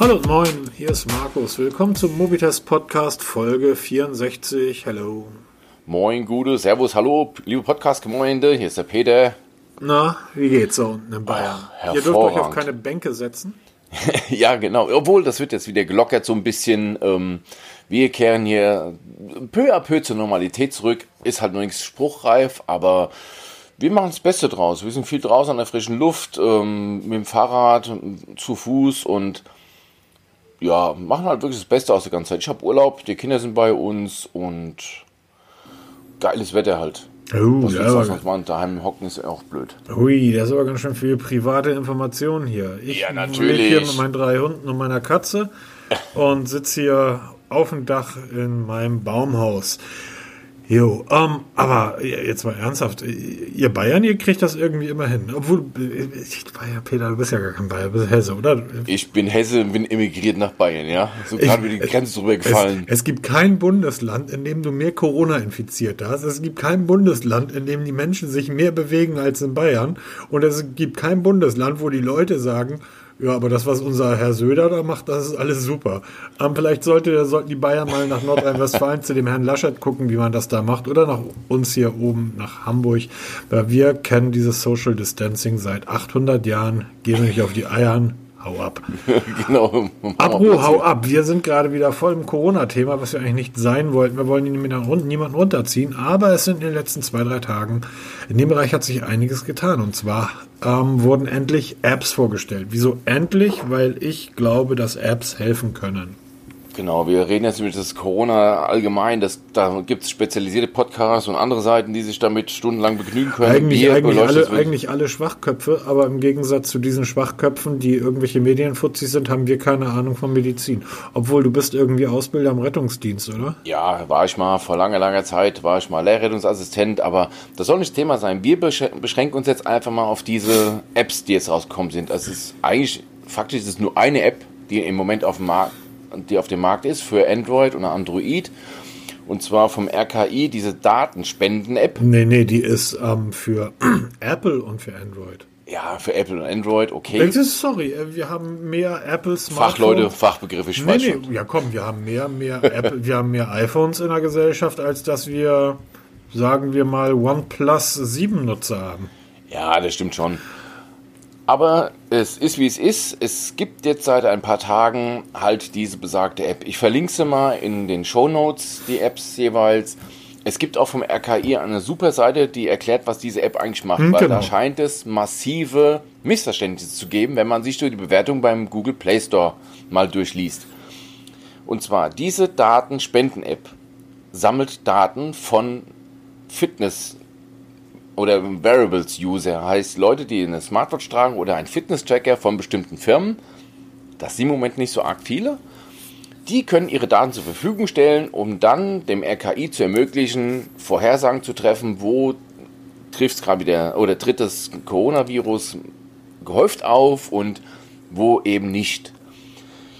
Hallo und moin, hier ist Markus. Willkommen zum Mobitest Podcast Folge 64. Hallo. Moin, Gude, Servus, hallo, liebe Podcast-Gemeinde, hier ist der Peter. Na, wie geht's da unten in Bayern? Ach, Ihr dürft euch auf keine Bänke setzen. ja, genau, obwohl, das wird jetzt wieder gelockert so ein bisschen. Ähm, wir kehren hier peu à peu zur Normalität zurück. Ist halt noch nichts spruchreif, aber wir machen das Beste draus. Wir sind viel draußen an der frischen Luft, ähm, mit dem Fahrrad, zu Fuß und ja, machen halt wirklich das Beste aus der ganzen Zeit. Ich habe Urlaub, die Kinder sind bei uns und geiles Wetter halt. Oh, Was ja, willst du? Daheim hocken ist auch blöd. hui, das ist aber ganz schön viel private Informationen hier. Ich Ja, lebe hier mit meinen drei Hunden und meiner Katze und sitze hier auf dem Dach in meinem Baumhaus. Jo, ähm, aber jetzt mal ernsthaft, ihr Bayern, ihr kriegt das irgendwie immer hin. Obwohl, äh, ich Bayer, Peter, du bist ja gar kein Bayer, du bist Hesse, oder? Ich bin Hesse und bin emigriert nach Bayern, ja. So gerade wie die Grenze drüber gefallen. Es, es gibt kein Bundesland, in dem du mehr Corona-Infizierte hast. Es gibt kein Bundesland, in dem die Menschen sich mehr bewegen als in Bayern. Und es gibt kein Bundesland, wo die Leute sagen, ja, aber das, was unser Herr Söder da macht, das ist alles super. Ähm, vielleicht sollte, sollten die Bayern mal nach Nordrhein-Westfalen zu dem Herrn Laschet gucken, wie man das da macht. Oder nach uns hier oben, nach Hamburg. Weil wir kennen dieses Social Distancing seit 800 Jahren. Gehen nicht auf die Eiern. Hau ab. genau. Apro, hau ab. Wir sind gerade wieder voll im Corona-Thema, was wir eigentlich nicht sein wollten. Wir wollen niemanden runterziehen, aber es sind in den letzten zwei, drei Tagen, in dem Bereich hat sich einiges getan. Und zwar ähm, wurden endlich Apps vorgestellt. Wieso endlich? Weil ich glaube, dass Apps helfen können. Genau, wir reden jetzt über das Corona allgemein. Das, da gibt es spezialisierte Podcasts und andere Seiten, die sich damit stundenlang begnügen können. Eigentlich, eigentlich, alle, eigentlich alle Schwachköpfe, aber im Gegensatz zu diesen Schwachköpfen, die irgendwelche Medienfuzis sind, haben wir keine Ahnung von Medizin. Obwohl du bist irgendwie Ausbilder im Rettungsdienst, oder? Ja, war ich mal vor langer, langer Zeit, war ich mal Lehrrettungsassistent, aber das soll nicht Thema sein. Wir besch- beschränken uns jetzt einfach mal auf diese Apps, die jetzt rausgekommen sind. Es ist eigentlich, faktisch ist es nur eine App, die im Moment auf dem Markt, die auf dem Markt ist für Android und Android. Und zwar vom RKI, diese Datenspenden-App. Nee, nee, die ist ähm, für Apple und für Android. Ja, für Apple und Android, okay. Sorry, äh, wir haben mehr Apple Smartphones. Fachleute, Fachbegriffe, ich Nee, nee, schon. ja komm, wir haben mehr, mehr Apple, wir haben mehr iPhones in der Gesellschaft, als dass wir, sagen wir mal, OnePlus 7 Nutzer haben. Ja, das stimmt schon. Aber es ist wie es ist. Es gibt jetzt seit ein paar Tagen halt diese besagte App. Ich verlinke sie mal in den Show Notes, die Apps jeweils. Es gibt auch vom RKI eine super Seite, die erklärt, was diese App eigentlich macht, Hm, weil genau. da scheint es massive Missverständnisse zu geben, wenn man sich durch die Bewertung beim Google Play Store mal durchliest. Und zwar diese Datenspenden-App sammelt Daten von Fitness oder Variables-User, heißt Leute, die eine Smartwatch tragen oder einen Fitness-Tracker von bestimmten Firmen, das sind im Moment nicht so arg viele, die können ihre Daten zur Verfügung stellen, um dann dem RKI zu ermöglichen, Vorhersagen zu treffen, wo trifft es gerade wieder oder tritt das Coronavirus gehäuft auf und wo eben nicht.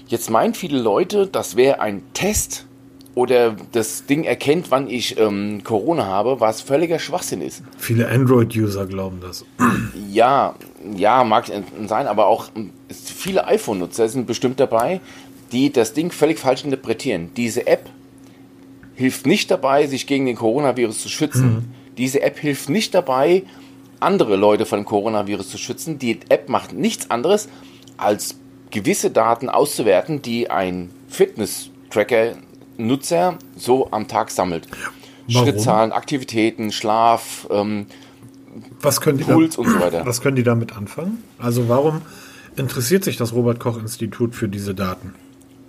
Jetzt meinen viele Leute, das wäre ein Test oder das Ding erkennt, wann ich ähm, Corona habe, was völliger Schwachsinn ist. Viele Android-User glauben das. Ja, ja, mag sein, aber auch ähm, viele iPhone-Nutzer sind bestimmt dabei, die das Ding völlig falsch interpretieren. Diese App hilft nicht dabei, sich gegen den Coronavirus zu schützen. Diese App hilft nicht dabei, andere Leute von dem Coronavirus zu schützen. Die App macht nichts anderes, als gewisse Daten auszuwerten, die ein Fitness-Tracker-Nutzer so am Tag sammelt. Warum? Schrittzahlen, Aktivitäten, Schlaf, ähm, Was können die, Puls da, und so weiter. was können die damit anfangen? Also warum interessiert sich das Robert-Koch-Institut für diese Daten?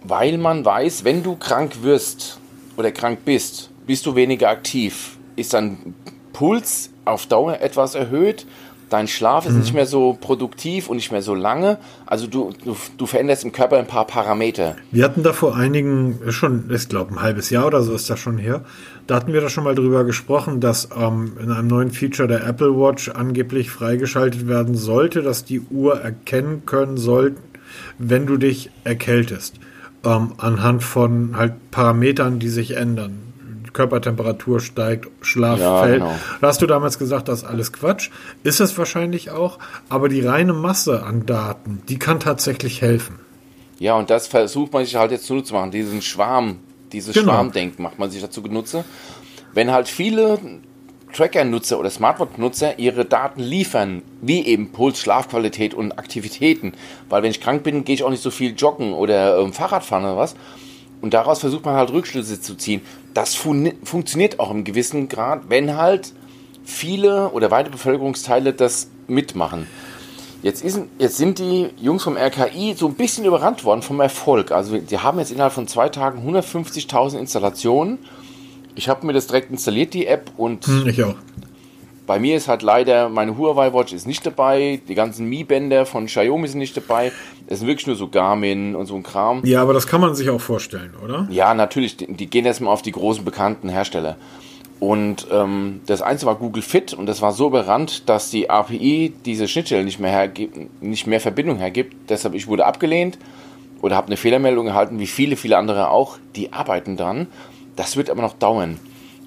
Weil man weiß, wenn du krank wirst oder krank bist, bist du weniger aktiv. Ist dein Puls auf Dauer etwas erhöht, dein Schlaf ist nicht mehr so produktiv und nicht mehr so lange. Also du, du, du veränderst im Körper ein paar Parameter. Wir hatten da vor einigen, schon, ich glaube, ein halbes Jahr oder so ist das schon her. Da hatten wir da schon mal drüber gesprochen, dass ähm, in einem neuen Feature der Apple Watch angeblich freigeschaltet werden sollte, dass die Uhr erkennen können soll, wenn du dich erkältest. Ähm, anhand von halt Parametern, die sich ändern. Körpertemperatur steigt, Schlaf Ja, fällt. genau. Da hast du damals gesagt, das ist alles Quatsch. Ist es wahrscheinlich auch, aber die reine Masse an Daten, die kann tatsächlich helfen. Ja, und das versucht man sich halt jetzt zunutze zu machen. Diesen Schwarm, dieses genau. Schwarmdenken macht man sich dazu genutze. Wenn halt viele Tracker-Nutzer oder Smartphone-Nutzer ihre Daten liefern, wie eben Puls, Schlafqualität und Aktivitäten, weil wenn ich krank bin, gehe ich auch nicht so viel joggen oder ähm, Fahrrad fahren oder was. Und daraus versucht man halt Rückschlüsse zu ziehen. Das fun funktioniert auch im gewissen Grad, wenn halt viele oder weite Bevölkerungsteile das mitmachen. Jetzt, ist, jetzt sind die Jungs vom RKI so ein bisschen überrannt worden vom Erfolg. Also die haben jetzt innerhalb von zwei Tagen 150.000 Installationen. Ich habe mir das direkt installiert, die App, und hm, ich auch. Bei mir ist halt leider, meine Huawei Watch ist nicht dabei, die ganzen Mi-Bänder von Xiaomi sind nicht dabei. Es sind wirklich nur so Garmin und so ein Kram. Ja, aber das kann man sich auch vorstellen, oder? Ja, natürlich. Die, die gehen erstmal auf die großen bekannten Hersteller. Und ähm, das Einzige war Google Fit und das war so überrannt, dass die API diese Schnittstelle nicht mehr, hergibt, nicht mehr Verbindung hergibt. Deshalb ich wurde abgelehnt oder habe eine Fehlermeldung erhalten, wie viele, viele andere auch. Die arbeiten dran. Das wird aber noch dauern.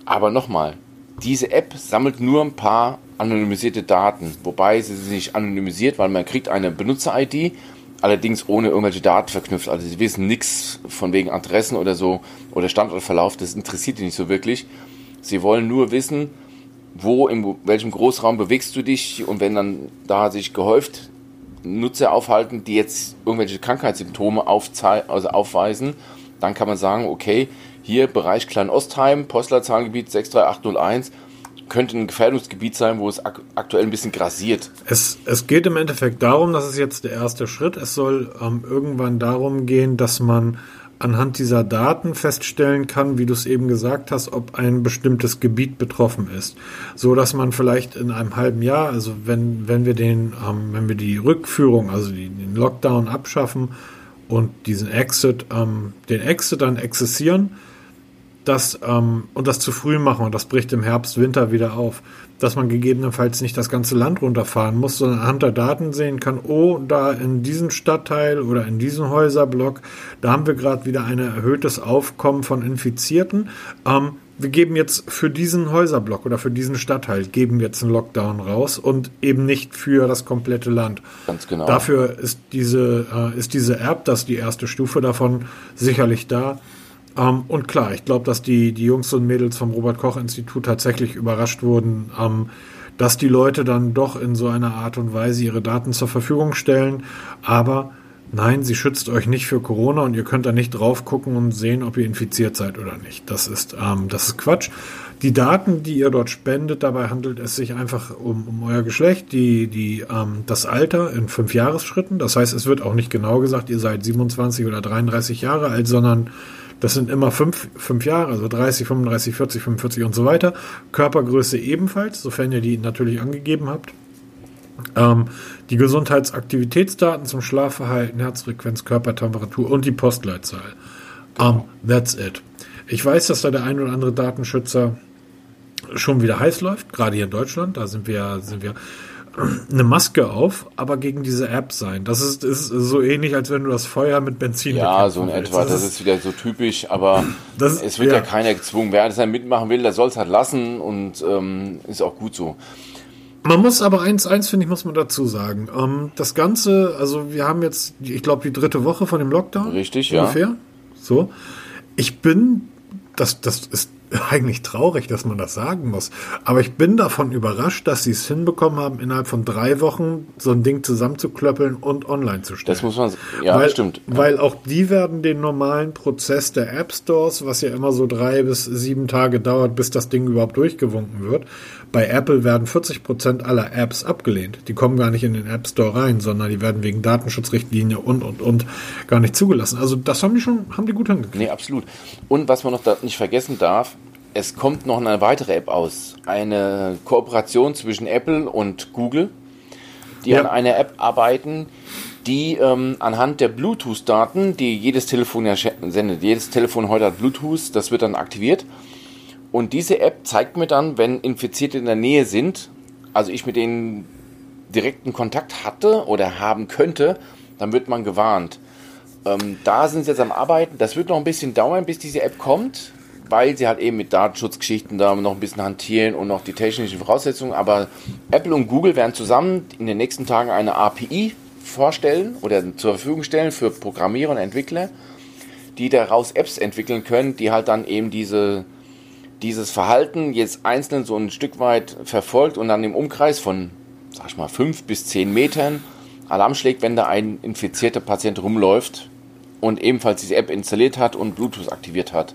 Aber nochmal, diese App sammelt nur ein paar anonymisierte Daten, wobei sie sich nicht anonymisiert, weil man kriegt eine Benutzer-ID, allerdings ohne irgendwelche Daten verknüpft. Also sie wissen nichts von wegen Adressen oder so oder Standortverlauf, das interessiert die nicht so wirklich. Sie wollen nur wissen, wo, in welchem Großraum bewegst du dich und wenn dann da sich gehäuft Nutzer aufhalten, die jetzt irgendwelche Krankheitssymptome also aufweisen, dann kann man sagen, okay, hier Bereich Kleinostheim, Postleitzahlengebiet 63801, könnte ein Gefährdungsgebiet sein, wo es ak aktuell ein bisschen grasiert. Es, es geht im Endeffekt darum, das ist jetzt der erste Schritt, es soll ähm, irgendwann darum gehen, dass man anhand dieser Daten feststellen kann, wie du es eben gesagt hast, ob ein bestimmtes Gebiet betroffen ist, so dass man vielleicht in einem halben Jahr, also wenn wenn wir den, ähm, wenn wir die Rückführung, also die, den Lockdown abschaffen und diesen Exit, ähm, den Exit dann exzessieren, das ähm, und das zu früh machen und das bricht im Herbst, Winter wieder auf, dass man gegebenenfalls nicht das ganze Land runterfahren muss, sondern anhand der Daten sehen kann, oh, da in diesem Stadtteil oder in diesem Häuserblock, da haben wir gerade wieder ein erhöhtes Aufkommen von Infizierten. Ähm, wir geben jetzt für diesen Häuserblock oder für diesen Stadtteil geben wir jetzt einen Lockdown raus und eben nicht für das komplette Land. Ganz genau. Dafür ist diese, äh, ist diese App, das ist die erste Stufe davon, sicherlich da. Ähm, und klar, ich glaube, dass die, die Jungs und Mädels vom Robert-Koch-Institut tatsächlich überrascht wurden, ähm, dass die Leute dann doch in so einer Art und Weise ihre Daten zur Verfügung stellen. Aber nein, sie schützt euch nicht für Corona und ihr könnt da nicht drauf gucken und sehen, ob ihr infiziert seid oder nicht. Das ist, ähm, das ist Quatsch. Die Daten, die ihr dort spendet, dabei handelt es sich einfach um, um euer Geschlecht, die, die, ähm, das Alter in fünf Jahresschritten. Das heißt, es wird auch nicht genau gesagt, ihr seid 27 oder 33 Jahre alt, sondern das sind immer fünf, fünf Jahre, also 30, 35, 40, 45 und so weiter. Körpergröße ebenfalls, sofern ihr die natürlich angegeben habt. Ähm, die Gesundheitsaktivitätsdaten zum Schlafverhalten, Herzfrequenz, Körpertemperatur und die Postleitzahl. Um, ähm, that's it. Ich weiß, dass da der ein oder andere Datenschützer schon wieder heiß läuft, gerade hier in Deutschland. Da sind wir, sind wir eine Maske auf, aber gegen diese App sein. Das ist, ist so ähnlich, als wenn du das Feuer mit Benzin Ja, so in etwa. Das, das ist, wieder so typisch, aber ist, es wird ja. ja. keiner gezwungen. Wer das dann mitmachen will, der soll es halt lassen und ähm, ist auch gut so. Man muss aber eins, eins finde ich, muss man dazu sagen. Ähm, das Ganze, also wir haben jetzt, ich glaube, die dritte Woche von dem Lockdown. Richtig, ungefähr. ja. So. Ich bin, das, das ist eigentlich traurig, dass man das sagen muss. Aber ich bin davon überrascht, dass sie es hinbekommen haben, innerhalb von drei Wochen so ein Ding zusammenzuklöppeln und online zu stellen. Das muss man, ja, weil, stimmt. Weil auch die werden den normalen Prozess der App Stores, was ja immer so drei bis sieben Tage dauert, bis das Ding überhaupt durchgewunken wird. Bei Apple werden 40 Prozent aller Apps abgelehnt. Die kommen gar nicht in den App Store rein, sondern die werden wegen Datenschutzrichtlinie und, und, und gar nicht zugelassen. Also das haben die schon, haben die gut hingekriegt. Nee, absolut. Und was man noch nicht vergessen darf, es kommt noch eine weitere App aus. Eine Kooperation zwischen Apple und Google, die ja. an einer App arbeiten, die ähm, anhand der Bluetooth-Daten, die jedes Telefon ja sendet, jedes Telefon heute hat Bluetooth, das wird dann aktiviert. Und diese App zeigt mir dann, wenn Infizierte in der Nähe sind, also ich mit denen direkten Kontakt hatte oder haben könnte, dann wird man gewarnt. Ähm, da sind sie jetzt am Arbeiten. Das wird noch ein bisschen dauern, bis diese App kommt weil sie halt eben mit Datenschutzgeschichten da noch ein bisschen hantieren und noch die technischen Voraussetzungen. Aber Apple und Google werden zusammen in den nächsten Tagen eine API vorstellen oder zur Verfügung stellen für Programmierer und Entwickler, die daraus Apps entwickeln können, die halt dann eben diese, dieses Verhalten jetzt einzeln so ein Stück weit verfolgt und dann im Umkreis von, sag ich mal, fünf bis zehn Metern Alarm schlägt, wenn da ein infizierter Patient rumläuft und ebenfalls diese App installiert hat und Bluetooth aktiviert hat.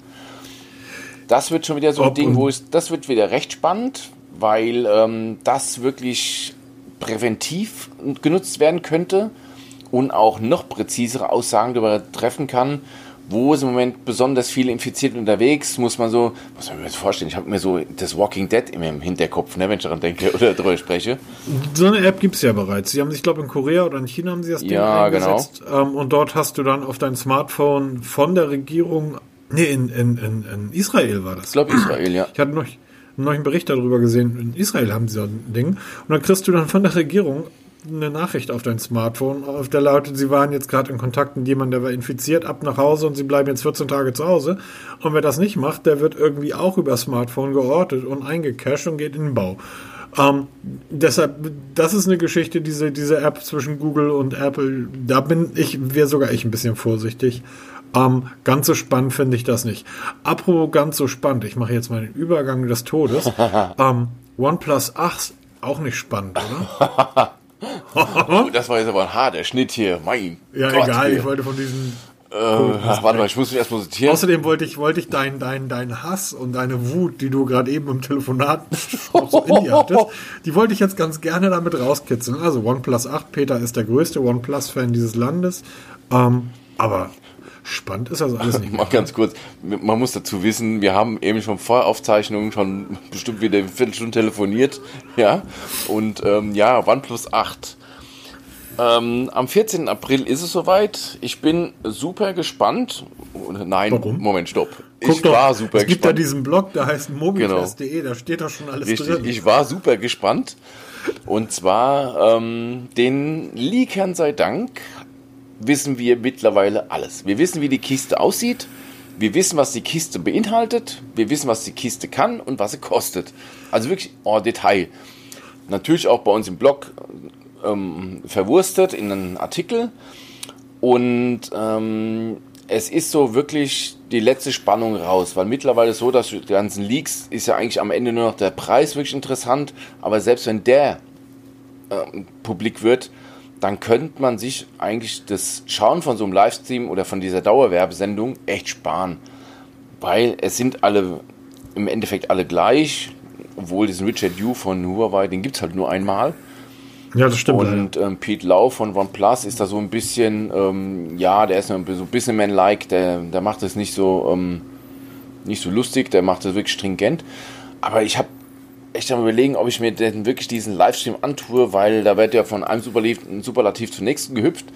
Das wird schon wieder so ein Ob Ding, wo es, das wird wieder recht spannend, weil ähm, das wirklich präventiv genutzt werden könnte und auch noch präzisere Aussagen darüber treffen kann, wo ist im Moment besonders viele Infizierte unterwegs, muss man so, muss man mir das vorstellen, ich habe mir so das Walking Dead im Hinterkopf, ne, wenn ich daran denke oder darüber spreche. So eine App gibt es ja bereits. Sie haben sich, ich glaube, in Korea oder in China haben sie das Ding ja, eingesetzt. Genau. Ähm, und dort hast du dann auf dein Smartphone von der Regierung, nee, in, in, in, in Israel war das. Ich glaube Israel, ja. Ich hatte noch, noch einen Bericht darüber gesehen, in Israel haben sie so ein Ding. Und dann kriegst du dann von der Regierung eine Nachricht auf dein Smartphone, auf der lautet, Sie waren jetzt gerade in Kontakt mit jemandem, der war infiziert, ab nach Hause und Sie bleiben jetzt 14 Tage zu Hause. Und wer das nicht macht, der wird irgendwie auch über Smartphone geortet und eingecached und geht in den Bau. Ähm, deshalb, das ist eine Geschichte, diese, diese App zwischen Google und Apple, da bin ich, wäre sogar ich ein bisschen vorsichtig. Ähm, ganz so spannend finde ich das nicht. Apropos ganz so spannend, ich mache jetzt mal den Übergang des Todes. ähm, OnePlus 8 auch nicht spannend, oder? oh, das war jetzt aber ein harter Schnitt hier. Mein ja, Gott, egal, hier. ich wollte von diesen. Äh, warte mal, ich muss mich erstmal sortieren. Außerdem wollte ich, wollte ich deinen dein, dein Hass und deine Wut, die du gerade eben im Telefonat so in dir hattest, die wollte ich jetzt ganz gerne damit rauskitzeln. Also OnePlus 8, Peter ist der größte OnePlus-Fan dieses Landes. Ähm, aber Spannend ist das alles nicht. Mal ganz kurz, man muss dazu wissen, wir haben eben schon vor Aufzeichnungen schon bestimmt wieder eine Viertelstunde telefoniert, ja, und ähm, ja, OnePlus 8. Ähm, am 14. April ist es soweit. Ich bin super gespannt. Nein, Warum? Moment, stopp. Guck ich doch, war super es gibt gespannt. da diesen Blog, der heißt mobiltest.de, genau. da steht doch schon alles Richtig, drin. Ich war super gespannt. Und zwar ähm, den Leakern sei Dank wissen wir mittlerweile alles. Wir wissen, wie die Kiste aussieht. Wir wissen, was die Kiste beinhaltet. Wir wissen, was die Kiste kann und was sie kostet. Also wirklich en Detail. Natürlich auch bei uns im Blog ähm, verwurstet in einen Artikel. Und ähm, es ist so wirklich die letzte Spannung raus, weil mittlerweile so, dass die ganzen Leaks ist ja eigentlich am Ende nur noch der Preis wirklich interessant. Aber selbst wenn der ähm, publik wird, dann könnte man sich eigentlich das Schauen von so einem Livestream oder von dieser Dauerwerbesendung echt sparen. Weil es sind alle, im Endeffekt alle gleich, obwohl diesen Richard Yu von Huawei, den gibt es halt nur einmal. Ja, das stimmt. Und ähm, Pete Lau von OnePlus ist da so ein bisschen, ähm, ja, der ist so ein bisschen man-like, der, der macht das nicht so, ähm, nicht so lustig, der macht das wirklich stringent. Aber ich habe echt am überlegen, ob ich mir denn wirklich diesen Livestream antue, weil da wird ja von einem Superlativ zum nächsten gehüpft.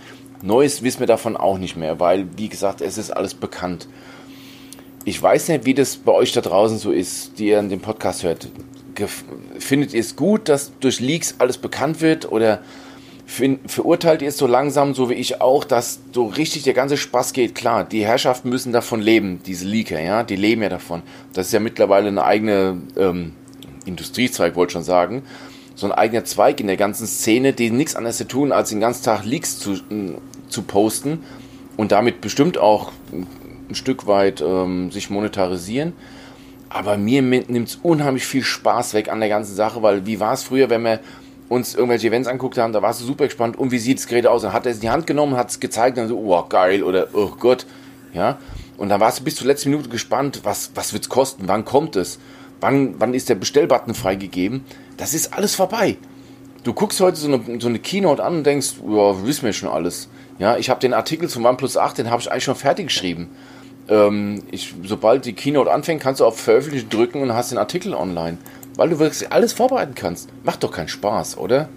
Neues wissen wir davon auch nicht mehr, weil, wie gesagt, es ist alles bekannt. Ich weiß nicht, wie das bei euch da draußen so ist, die ihr den Podcast hört. Findet ihr es gut, dass durch Leaks alles bekannt wird oder verurteilt ihr es so langsam, so wie ich auch, dass so richtig der ganze Spaß geht? Klar, die Herrschaften müssen davon leben, diese Leaker, ja, die leben ja davon. Das ist ja mittlerweile eine eigene ähm, Industriezweig wollte schon sagen, so ein eigener Zweig in der ganzen Szene, die nichts anderes zu tun, als den ganzen Tag Leaks zu, zu posten und damit bestimmt auch ein Stück weit ähm, sich monetarisieren. Aber mir nimmt es unheimlich viel Spaß weg an der ganzen Sache, weil wie war es früher, wenn wir uns irgendwelche Events anguckt haben, da warst du super gespannt, und wie sieht das Gerät aus? Dann hat er es in die Hand genommen, hat es gezeigt, und dann so, oh geil, oder oh Gott, ja. Und dann warst du bis zur letzten Minute gespannt, was, was wird es kosten, wann kommt es? Wann, wann ist der Bestellbutton freigegeben, das ist alles vorbei. Du guckst heute so eine, so eine Keynote an und denkst, ja, wissen wir schon alles. Ja, ich habe den Artikel zum OnePlus 8, den habe ich eigentlich schon fertig geschrieben. Ähm, ich, sobald die Keynote anfängt, kannst du auf Veröffentlichen drücken und hast den Artikel online. Weil du wirklich alles vorbereiten kannst. Macht doch keinen Spaß, oder?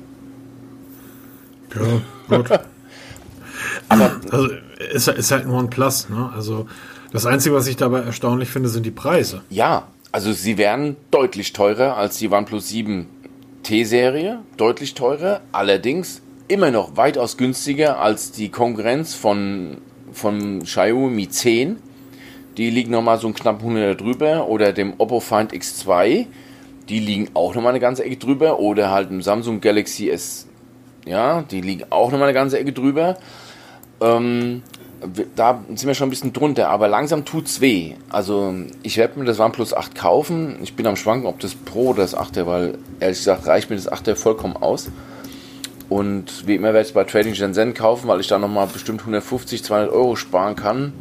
Ja, gut. Aber also, ist, ist halt ein OnePlus, ne? Also das Einzige, was ich dabei erstaunlich finde, sind die Preise. Ja, also sie wären deutlich teurer als die OnePlus 7 T-Serie, deutlich teurer, allerdings immer noch weitaus günstiger als die Konkurrenz von, von Xiaomi 10. Die liegen nochmal so knapp 100 drüber oder dem Oppo Find X2. Die liegen auch nochmal eine ganze Ecke drüber oder halt im Samsung Galaxy S Ja, die liegen auch nochmal eine ganze Ecke drüber. Ähm, da sind wir schon ein bisschen drunter, aber langsam tut's weh. Also ich werde mir das OnePlus 8 kaufen. Ich bin am Schwanken, ob das Pro oder das 8er, weil ehrlich gesagt reicht mir das 8er vollkommen aus. Und wie immer werde ich es bei Trading Shenzhen kaufen, weil ich da nochmal bestimmt 150, 200 Euro sparen kann,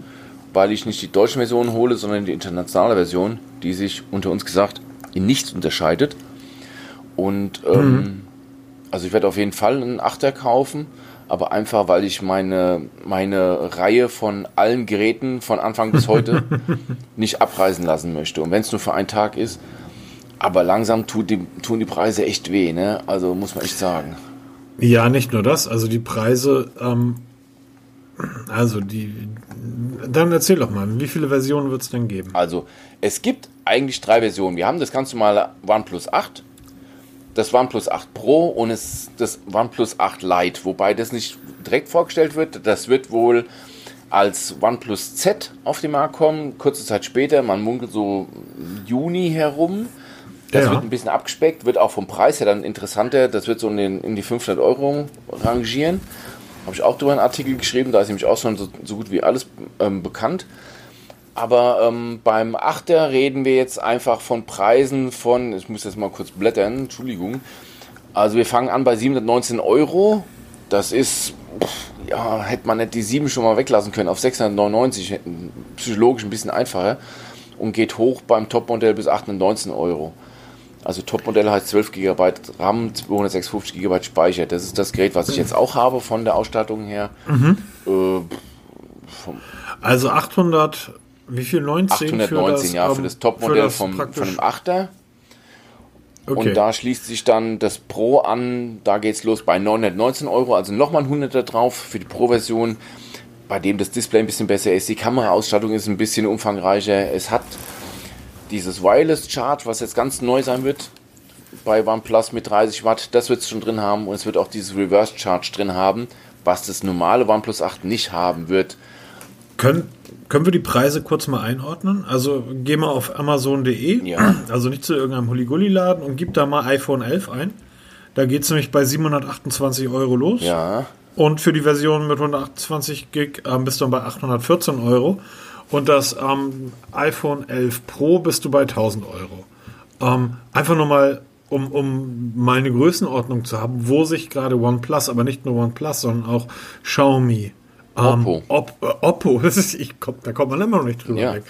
weil ich nicht die deutsche Version hole, sondern die internationale Version, die sich unter uns gesagt in nichts unterscheidet. Und ähm, mhm. also ich werde auf jeden Fall einen 8er kaufen aber einfach, weil ich meine, meine Reihe von allen Geräten von Anfang bis heute nicht abreißen lassen möchte. Und wenn es nur für einen Tag ist, aber langsam tut die, tun die Preise echt weh, ne? Also muss man echt sagen. Ja, nicht nur das, also die Preise, ähm, also die, dann erzähl doch mal, wie viele Versionen wird es denn geben? Also es gibt eigentlich drei Versionen. Wir haben das ganz normale OnePlus 8, das OnePlus 8 Pro und es, das OnePlus 8 Lite, wobei das nicht direkt vorgestellt wird. Das wird wohl als OnePlus Z auf den Markt kommen, kurze Zeit später, man munkelt so Juni herum. Das ja. wird ein bisschen abgespeckt, wird auch vom Preis her dann interessanter. Das wird so in, den, in die 500 Euro rangieren. Habe ich auch darüber einen Artikel geschrieben, da ist nämlich auch schon so, so gut wie alles ähm, bekannt. Aber ähm, beim Achter reden wir jetzt einfach von Preisen von, ich muss jetzt mal kurz blättern, Entschuldigung. Also wir fangen an bei 719 Euro. Das ist, ja, hätte man nicht die 7 schon mal weglassen können auf 699, psychologisch ein bisschen einfacher. Und geht hoch beim Topmodell bis 819 Euro. Also Topmodell heißt 12 GB RAM, 256 GB Speicher. Das ist das Gerät, was ich jetzt auch habe von der Ausstattung her. Mhm. Äh, also 800 wie viel? 19? 819, für ja, für das Topmodell vom, von dem 8er. Okay. Und da schließt sich dann das Pro an, da geht es los bei 919 Euro, also nochmal ein 100er drauf für die Pro-Version, bei dem das Display ein bisschen besser ist. Die Kameraausstattung ist ein bisschen umfangreicher. Es hat dieses Wireless Chart, was jetzt ganz neu sein wird bei OnePlus mit 30 Watt, das wird es schon drin haben und es wird auch dieses Reverse Charge drin haben, was das normale OnePlus 8 nicht haben wird. Können, können wir die Preise kurz mal einordnen? Also geh mal auf amazon.de, ja. also nicht zu irgendeinem Huligulli-Laden und gib da mal iPhone 11 ein. Da geht es nämlich bei 728 Euro los. Ja. Und für die Version mit 128 Gig ähm, bist du dann bei 814 Euro. Und das ähm, iPhone 11 Pro bist du bei 1000 Euro. Ähm, einfach nur mal, um, um mal eine Größenordnung zu haben, wo sich gerade OnePlus, aber nicht nur OnePlus, sondern auch Xiaomi, Oppo. Ähm, Op, äh, Oppo, das ist, ich komm, da kommt man immer noch nicht drüber ja. weg.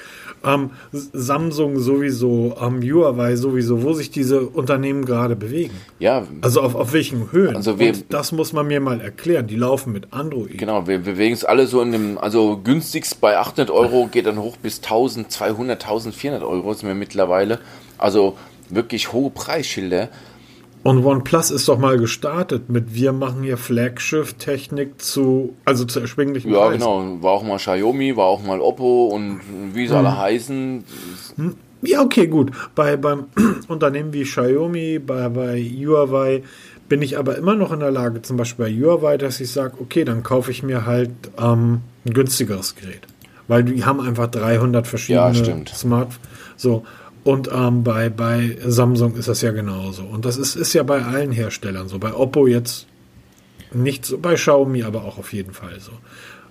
Ähm, Samsung sowieso, ähm, Huawei sowieso, wo sich diese Unternehmen gerade bewegen. Ja. Also auf, auf welchen Höhen. Also wir, Und das muss man mir mal erklären. Die laufen mit Android. Genau, wir bewegen uns alle so in dem, also günstigst bei 800 Euro geht dann hoch bis 1200, 1400 Euro sind wir mittlerweile. Also wirklich hohe Preisschilder. Und OnePlus ist doch mal gestartet mit wir machen hier Flaggschiff-Technik zu, also zu erschwinglichen Ja, Preisen. genau. War auch mal Xiaomi, war auch mal Oppo und wie sie hm. alle heißen. Hm. Ja, okay, gut. Bei, beim Unternehmen wie Xiaomi, bei, bei Huawei bin ich aber immer noch in der Lage, zum Beispiel bei Huawei, dass ich sage, okay, dann kaufe ich mir halt ähm, ein günstigeres Gerät. Weil die haben einfach 300 verschiedene ja, Smartphones. So. Und ähm, bei, bei Samsung ist das ja genauso. Und das ist, ist ja bei allen Herstellern so. Bei Oppo jetzt nicht so, bei Xiaomi aber auch auf jeden Fall so.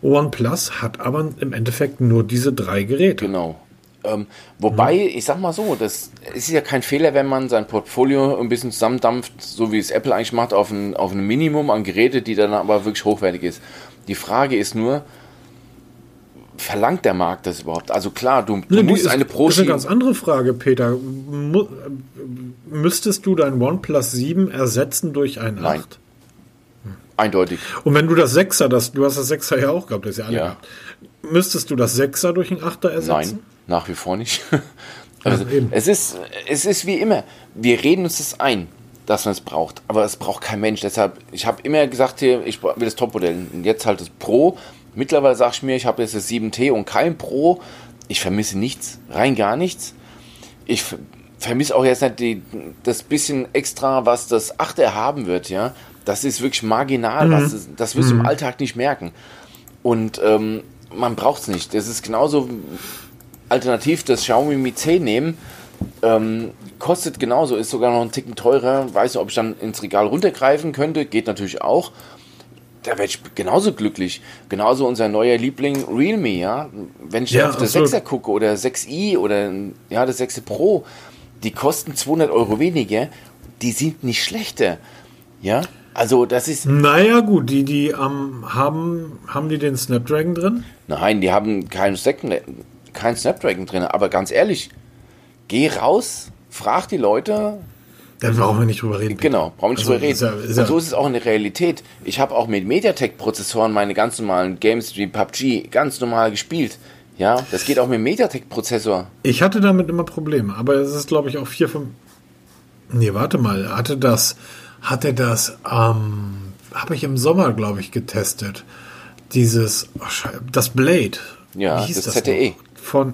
OnePlus hat aber im Endeffekt nur diese drei Geräte. Genau. Ähm, wobei, mhm. ich sag mal so, das ist ja kein Fehler, wenn man sein Portfolio ein bisschen zusammendampft, so wie es Apple eigentlich macht, auf ein, auf ein Minimum an Geräte, die dann aber wirklich hochwertig ist. Die Frage ist nur, verlangt der Markt das überhaupt? Also klar, du, du nee, musst ist, eine Pro. Das ist eine ganz andere Frage, Peter. Mu müsstest du dein OnePlus 7 ersetzen durch ein 8? Nein. Eindeutig. Und wenn du das 6er, das, du hast das 6er ja auch gehabt, das ist ja alle ja. gehabt. Müsstest du das 6er durch ein 8er ersetzen? Nein, nach wie vor nicht. also, ja, es, ist, es ist wie immer, wir reden uns das ein, dass man es braucht, aber es braucht kein Mensch. Deshalb, ich habe immer gesagt, hier, ich will das Topmodell. Und jetzt halt das Pro, Mittlerweile sage ich mir, ich habe jetzt das 7T und kein Pro. Ich vermisse nichts, rein gar nichts. Ich vermisse auch jetzt nicht die, das bisschen extra, was das 8er haben wird, ja. Das ist wirklich marginal, mhm. was das, das wirst du mhm. im Alltag nicht merken. Und ähm, man braucht es nicht. Das ist genauso alternativ das Xiaomi Mi 10 nehmen. Ähm, kostet genauso, ist sogar noch einen Ticken teurer. Weiß nicht, ob ich dann ins Regal runtergreifen könnte. Geht natürlich auch. Da werde ich genauso glücklich. Genauso unser neuer Liebling Realme, ja. Wenn ich Ja, auf das absolut. 6er gucke oder 6i oder ja, das 6 Pro, die kosten 200 Euro weniger. Die sind nicht schlechter. Ja, also das ist. Naja, gut, die, die ähm, haben, haben die den Snapdragon drin? Nein, die haben keinen kein Snapdragon drin. Aber ganz ehrlich, geh raus, frag die Leute, Da brauchen wir nicht drüber reden. Peter. Genau, brauchen wir nicht Also, drüber reden. ist ja- ist und ja- so ist es auch in der Realität. Ich habe auch mit MediaTek-Prozessoren meine ganz normalen Games wie PUBG ganz normal gespielt. Ja, das geht auch mit MediaTek-Prozessor. Ich hatte damit immer Probleme, aber es ist, glaube ich, auch vier, fünf. Nee, warte mal. Hatte das, hatte das, ähm, habe ich im Sommer, glaube ich, getestet. Dieses, oh, das Blade. Ja, Wie hieß das ZTE. noch? Von,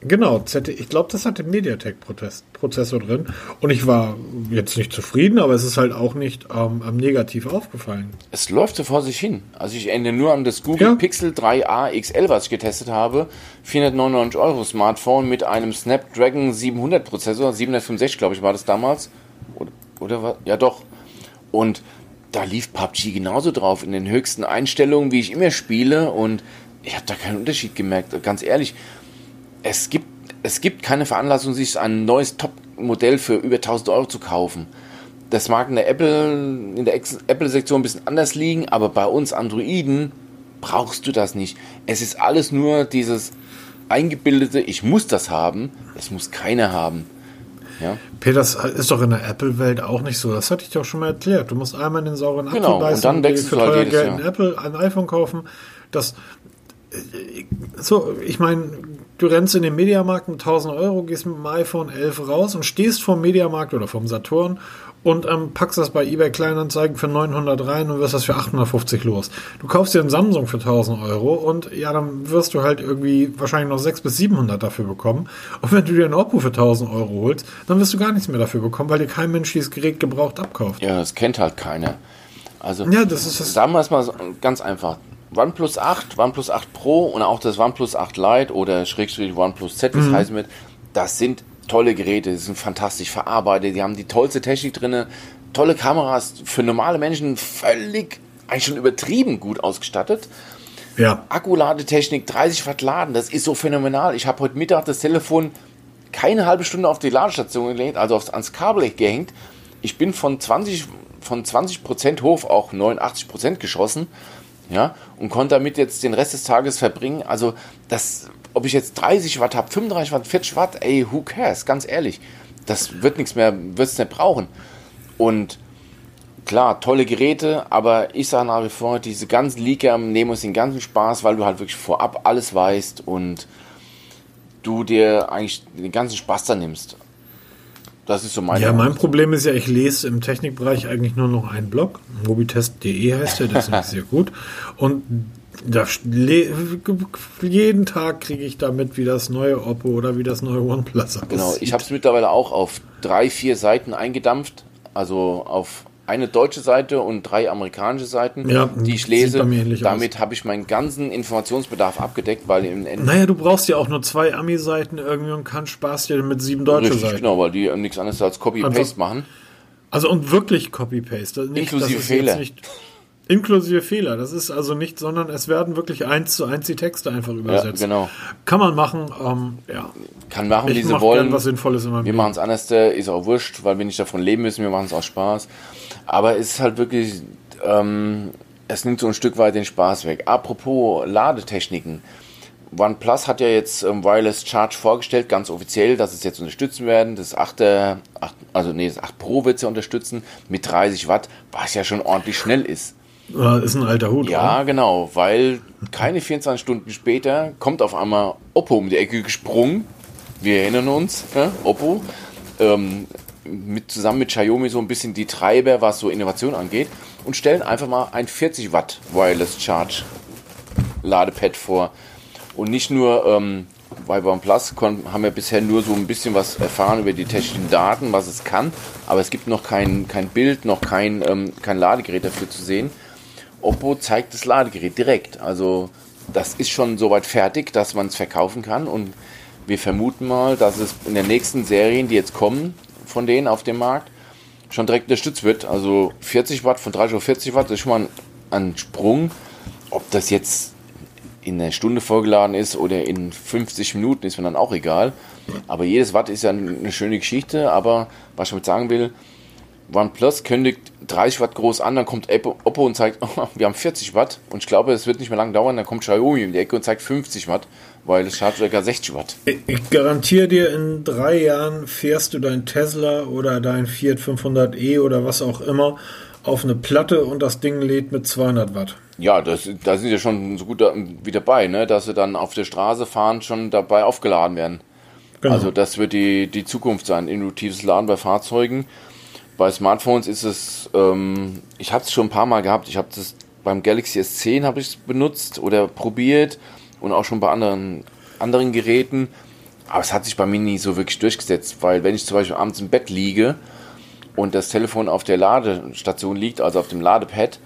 genau. Ich glaube, das hatte MediaTek-Prozessor drin. Und ich war jetzt nicht zufrieden, aber es ist halt auch nicht ähm, am negativ aufgefallen. Es läuft so vor sich hin. Also ich erinnere nur an das Google Ja. Pixel 3a XL, was ich getestet habe. 499 Euro Smartphone mit einem Snapdragon 700 Prozessor. 765, glaube ich, war das damals. Oder, oder was? Ja, doch. Und da lief PUBG genauso drauf, in den höchsten Einstellungen, wie ich immer spiele. Und ich habe da keinen Unterschied gemerkt. Ganz ehrlich, es gibt, es gibt keine Veranlassung, sich ein neues Top-Modell für über 1000 Euro zu kaufen. Das mag in der Apple, in der Apple-Sektion ein bisschen anders liegen, aber bei uns Androiden brauchst du das nicht. Es ist alles nur dieses eingebildete, ich muss das haben, es muss keiner haben. Ja? Peter, das ist doch in der Apple-Welt auch nicht so. Das hatte ich doch schon mal erklärt. Du musst einmal in den sauren Apfel Genau, und dann dir wechselst für du halt Geld ein Apple, ein iPhone kaufen. Das, äh, so, ich meine, du rennst in den Mediamarkt mit 1000 Euro, gehst mit dem iPhone 11 raus und stehst vom Mediamarkt oder vom Saturn und ähm, packst das bei eBay Kleinanzeigen für 900 rein und wirst das für 850 los. Du kaufst dir einen Samsung für 1000 Euro und ja, dann wirst du halt irgendwie wahrscheinlich noch 600 bis 700 dafür bekommen. Und wenn du dir ein Oppo für 1000 Euro holst, dann wirst du gar nichts mehr dafür bekommen, weil dir kein Mensch dieses Gerät gebraucht abkauft. ja, das kennt halt keiner. Also, Ja, das ist das. sagen wir es mal so- ganz einfach. OnePlus 8, OnePlus 8 Pro und auch das OnePlus 8 Lite oder Schrägstrich OnePlus Z, wie es heißen wird, das sind tolle Geräte, die sind fantastisch verarbeitet, die haben die tollste Technik drin, tolle Kameras, für normale Menschen völlig, eigentlich schon übertrieben gut ausgestattet. Ja. Akkuladetechnik, 30 Watt laden, das ist so phänomenal. Ich habe heute Mittag das Telefon keine halbe Stunde auf die Ladestation gelegt, also aufs, ans Kabel gehängt. Ich bin von 20 von 20 Prozent hoch auf 89 Prozent geschossen, ja, und konnte damit jetzt den Rest des Tages verbringen. Also das, ob ich jetzt 30 Watt habe, 35 Watt, 40 Watt, ey, who cares? Ganz ehrlich, das wird nichts mehr, wird es nicht brauchen. Und klar, tolle Geräte, aber ich sage nach wie vor, diese ganzen Leaker nehmen uns den ganzen Spaß, weil du halt wirklich vorab alles weißt und du dir eigentlich den ganzen Spaß da nimmst. Das ist so meine Ja, mein. Problem ist ja, ich lese im Technikbereich eigentlich nur noch einen Blog. Mobitest.de heißt der, das ist sehr gut. Und da jeden Tag kriege ich damit, wie das neue Oppo oder wie das neue OnePlus aussieht. Genau, ich habe es mittlerweile auch auf drei, vier Seiten eingedampft. Also auf eine deutsche Seite und drei amerikanische Seiten, Ja, die ich lese. Damit habe ich meinen ganzen Informationsbedarf abgedeckt, weil im Ende Naja, du brauchst ja auch nur zwei Ami-Seiten irgendwie und kannst Spaß dir mit sieben deutsche richtig Seiten. genau, weil die äh, nichts anderes als Copy-Paste Einfach- machen. Also und wirklich Copy-Paste. Nicht, Inklusive Fehler. Inklusive Fehler. Das ist also nicht, sondern es werden wirklich eins zu eins die Texte einfach übersetzt. genau. Kann man machen. Ähm, ja. Kann machen, Ich wie sie wollen. was Sinnvolles in meinem Wir machen es anders, äh, ist auch wurscht, weil wir nicht davon leben müssen, wir machen es aus Spaß. Aber es ist halt wirklich, ähm, es nimmt so ein Stück weit den Spaß weg. Apropos Ladetechniken. OnePlus hat ja jetzt ähm, Wireless Charge vorgestellt, ganz offiziell, dass es jetzt unterstützen werden. Das 8, er 8 also nee, das 8 Pro wird es ja unterstützen mit 30 Watt, was ja schon ordentlich schnell ist. Äh, Ist ein alter Hut. Ja, genau, weil keine 24 Stunden später kommt auf einmal Oppo um die Ecke gesprungen. Wir erinnern uns, ne? Oppo, ähm, mit, zusammen mit Xiaomi so ein bisschen die Treiber, was so Innovation angeht, und stellen einfach mal ein 40 Watt Wireless Charge Ladepad vor. Und nicht nur, ähm, bei OnePlus haben wir bisher nur so ein bisschen was erfahren über die technischen Daten, was es kann, aber es gibt noch kein, kein Bild, noch kein, ähm, kein Ladegerät dafür zu sehen. Oppo zeigt das Ladegerät direkt. Also das ist schon soweit fertig, dass man es verkaufen kann. Und wir vermuten mal, dass es in den nächsten Serien, die jetzt kommen, von denen auf dem Markt, schon direkt unterstützt wird. Also 40 Watt von 30 auf 40 Watt, ist schon mal ein, ein Sprung. Ob das jetzt in einer Stunde vorgeladen ist oder in 50 Minuten, ist mir dann auch egal. Aber jedes Watt ist ja eine schöne Geschichte. Aber was ich damit sagen will, OnePlus kündigt 30 Watt groß an, dann kommt Oppo und zeigt, oh, wir haben 40 Watt. Und ich glaube, es wird nicht mehr lange dauern, dann kommt Xiaomi in die Ecke und zeigt 50 Watt, weil es schafft sogar 60 Watt. Ich garantiere dir, in drei Jahren fährst du dein Tesla oder dein Fiat 500e oder was auch immer auf eine Platte und das Ding lädt mit 200 Watt. Ja, das, da sind ja schon so gut da, wie dabei, ne? dass sie dann auf der Straße fahren, schon dabei aufgeladen werden. Genau. Also das wird die, die Zukunft sein, induktives Laden bei Fahrzeugen. Bei Smartphones ist es, ähm, ich habe es schon ein paar Mal gehabt, ich habe das beim Galaxy S10 habe ich benutzt oder probiert und auch schon bei anderen, anderen Geräten. Aber es hat sich bei mir nie so wirklich durchgesetzt, weil wenn ich zum Beispiel abends im Bett liege und das Telefon auf der Ladestation liegt, also auf dem Ladepad,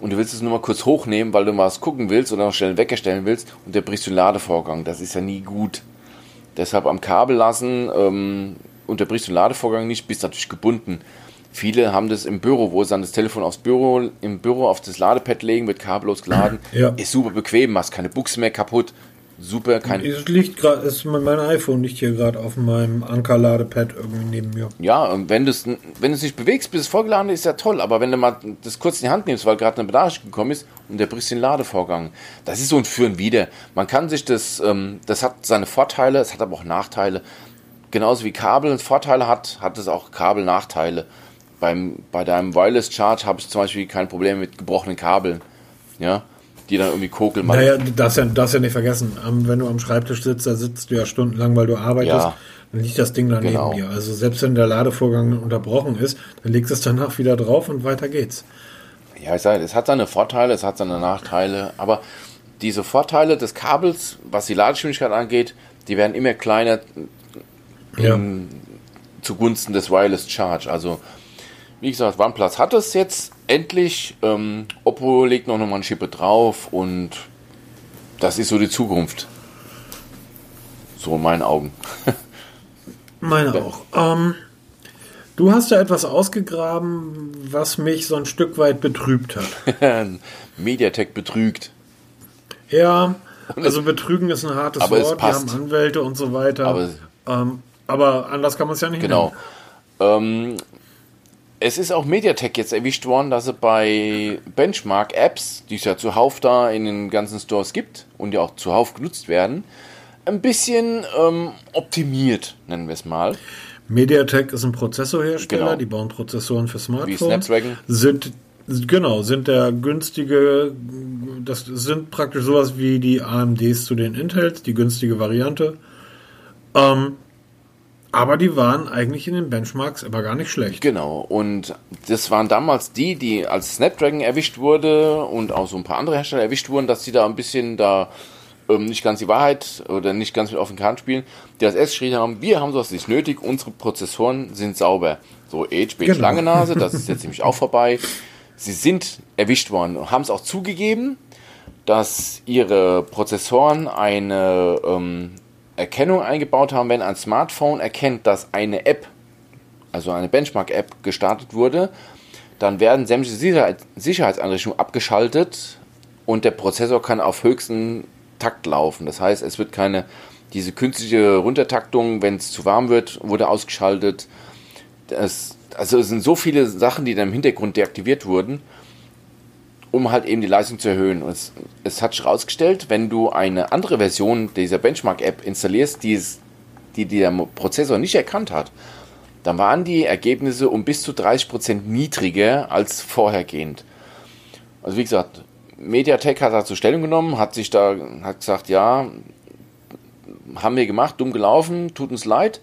und du willst es nur mal kurz hochnehmen, weil du mal was gucken willst oder noch schnell wegstellen willst und der brichst den Ladevorgang. Das ist ja nie gut. Deshalb am Kabel lassen, ähm, unterbrichst du den Ladevorgang nicht, bist natürlich gebunden. Viele haben das im Büro, wo sie dann das Telefon aufs Büro, im Büro auf das Ladepad legen, wird kabellos geladen. Ja. Ist super bequem, machst keine Buchse mehr kaputt, super. Kein es liegt gerade, ist mein iPhone liegt hier gerade auf meinem Anker-Ladepad irgendwie neben mir. Ja, und wenn du es wenn nicht bewegst, bis es vollgeladen ist, ist ja toll. Aber wenn du mal das kurz in die Hand nimmst, weil gerade eine Benachrichtigung gekommen ist und der bricht den Ladevorgang, das ist so ein Führen wieder. Man kann sich das, ähm, das hat seine Vorteile, es hat aber auch Nachteile. Genauso wie Kabel Vorteile hat, hat es auch Kabel Nachteile. Beim, bei deinem Wireless Charge habe ich zum Beispiel kein Problem mit gebrochenen Kabeln. Ja, die dann irgendwie kokeln. Naja, das ja, darfst ja nicht vergessen. Wenn du am Schreibtisch sitzt, da sitzt du ja stundenlang, weil du arbeitest. Ja. Dann liegt das Ding da genau. neben dir. Also selbst wenn der Ladevorgang unterbrochen ist, dann legst du es danach wieder drauf und weiter geht's. Ja, ich sage, es hat seine Vorteile, es hat seine Nachteile, aber diese Vorteile des Kabels, was die Ladegeschwindigkeit angeht, die werden immer kleiner ja. zugunsten des Wireless Charge. Also wie gesagt, OnePlus hat es jetzt endlich. Ähm, Oppo legt noch mal eine Schippe drauf und das ist so die Zukunft. So in meinen Augen. Meine auch. Ähm, du hast da etwas ausgegraben, was mich so ein Stück weit betrübt hat. Mediatek betrügt. Ja, also betrügen ist ein hartes aber Wort. Wir haben Anwälte und so weiter. Aber, ähm, aber anders kann man es ja nicht genau. nennen. Genau. Ähm, es ist auch Mediatek jetzt erwischt worden, dass sie bei Benchmark-Apps, die es ja zuhauf da in den ganzen Stores gibt und ja auch zuhauf genutzt werden, ein bisschen ähm, optimiert, nennen wir es mal. Mediatek ist ein Prozessorhersteller, genau. die bauen Prozessoren für Smartphones. Wie Snapdragon. Sind, genau, sind der günstige, das sind praktisch sowas wie die AMDs zu den Intels, die günstige Variante. Ähm, aber die waren eigentlich in den Benchmarks aber gar nicht schlecht. Genau, und das waren damals die, die als Snapdragon erwischt wurde und auch so ein paar andere Hersteller erwischt wurden, dass sie da ein bisschen da ähm, nicht ganz die Wahrheit oder nicht ganz mit offenen Karten spielen, die als erstes geschrieben haben, wir haben sowas nicht nötig, unsere Prozessoren sind sauber. So, Beige, genau. lange Nase, das ist jetzt nämlich auch vorbei. Sie sind erwischt worden und haben es auch zugegeben, dass ihre Prozessoren eine ähm, Erkennung eingebaut haben, wenn ein Smartphone erkennt, dass eine App, also eine Benchmark-App gestartet wurde, dann werden sämtliche Sicherheit, Sicherheitseinrichtungen abgeschaltet und der Prozessor kann auf höchsten Takt laufen. Das heißt, es wird keine, diese künstliche Runtertaktung, wenn es zu warm wird, wurde ausgeschaltet. Das, also es sind so viele Sachen, die dann im Hintergrund deaktiviert wurden um halt eben die Leistung zu erhöhen. Und es, es hat sich herausgestellt, wenn du eine andere Version dieser Benchmark-App installierst, die, es, die der Prozessor nicht erkannt hat, dann waren die Ergebnisse um bis zu 30% niedriger als vorhergehend. Also wie gesagt, Mediatek hat dazu Stellung genommen, hat sich da, hat gesagt, ja, haben wir gemacht, dumm gelaufen, tut uns leid,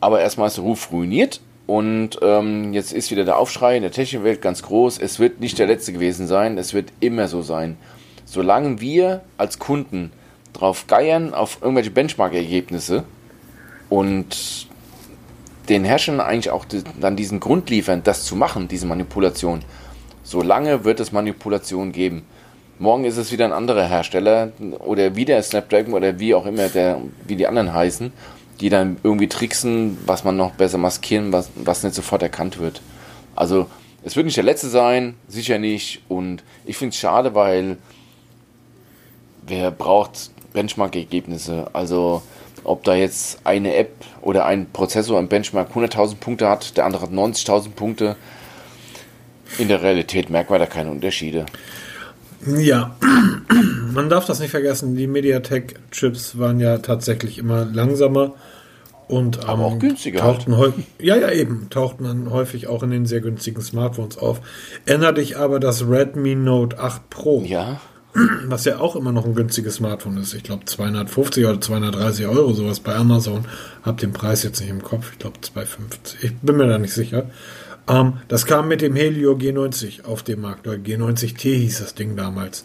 aber erstmal ist der Ruf ruiniert und ähm, jetzt ist wieder der Aufschrei in der Technikwelt ganz groß. Es wird nicht der letzte gewesen sein, es wird immer so sein. Solange wir als Kunden drauf geiern auf irgendwelche Benchmark-Ergebnisse und den Herrschern eigentlich auch dann diesen Grund liefern, das zu machen, diese Manipulation, solange wird es Manipulation geben. Morgen ist es wieder ein anderer Hersteller oder wieder Snapdragon oder wie auch immer, der, wie die anderen heißen, die dann irgendwie tricksen, was man noch besser maskieren, was, was nicht sofort erkannt wird. Also es wird nicht der letzte sein, sicher nicht. Und ich finde es schade, weil wer braucht Benchmark-Ergebnisse? Also ob da jetzt eine App oder ein Prozessor im Benchmark 100.000 Punkte hat, der andere hat 90.000 Punkte. In der Realität merkt man da keine Unterschiede. Ja, man darf das nicht vergessen, die MediaTek-Chips waren ja tatsächlich immer langsamer und aber ähm, auch günstiger. Tauchten halt. ja, ja, eben, tauchten dann häufig auch in den sehr günstigen Smartphones auf. Erinnert dich aber das Redmi Note 8 Pro. Ja. Was ja auch immer noch ein günstiges Smartphone ist. Ich glaube 250 oder 230 Euro, sowas bei Amazon. Hab den Preis jetzt nicht im Kopf. Ich glaube 250. Ich bin mir da nicht sicher. Ähm, das kam mit dem Helio G90 auf den Markt. Oder G90T hieß das Ding damals.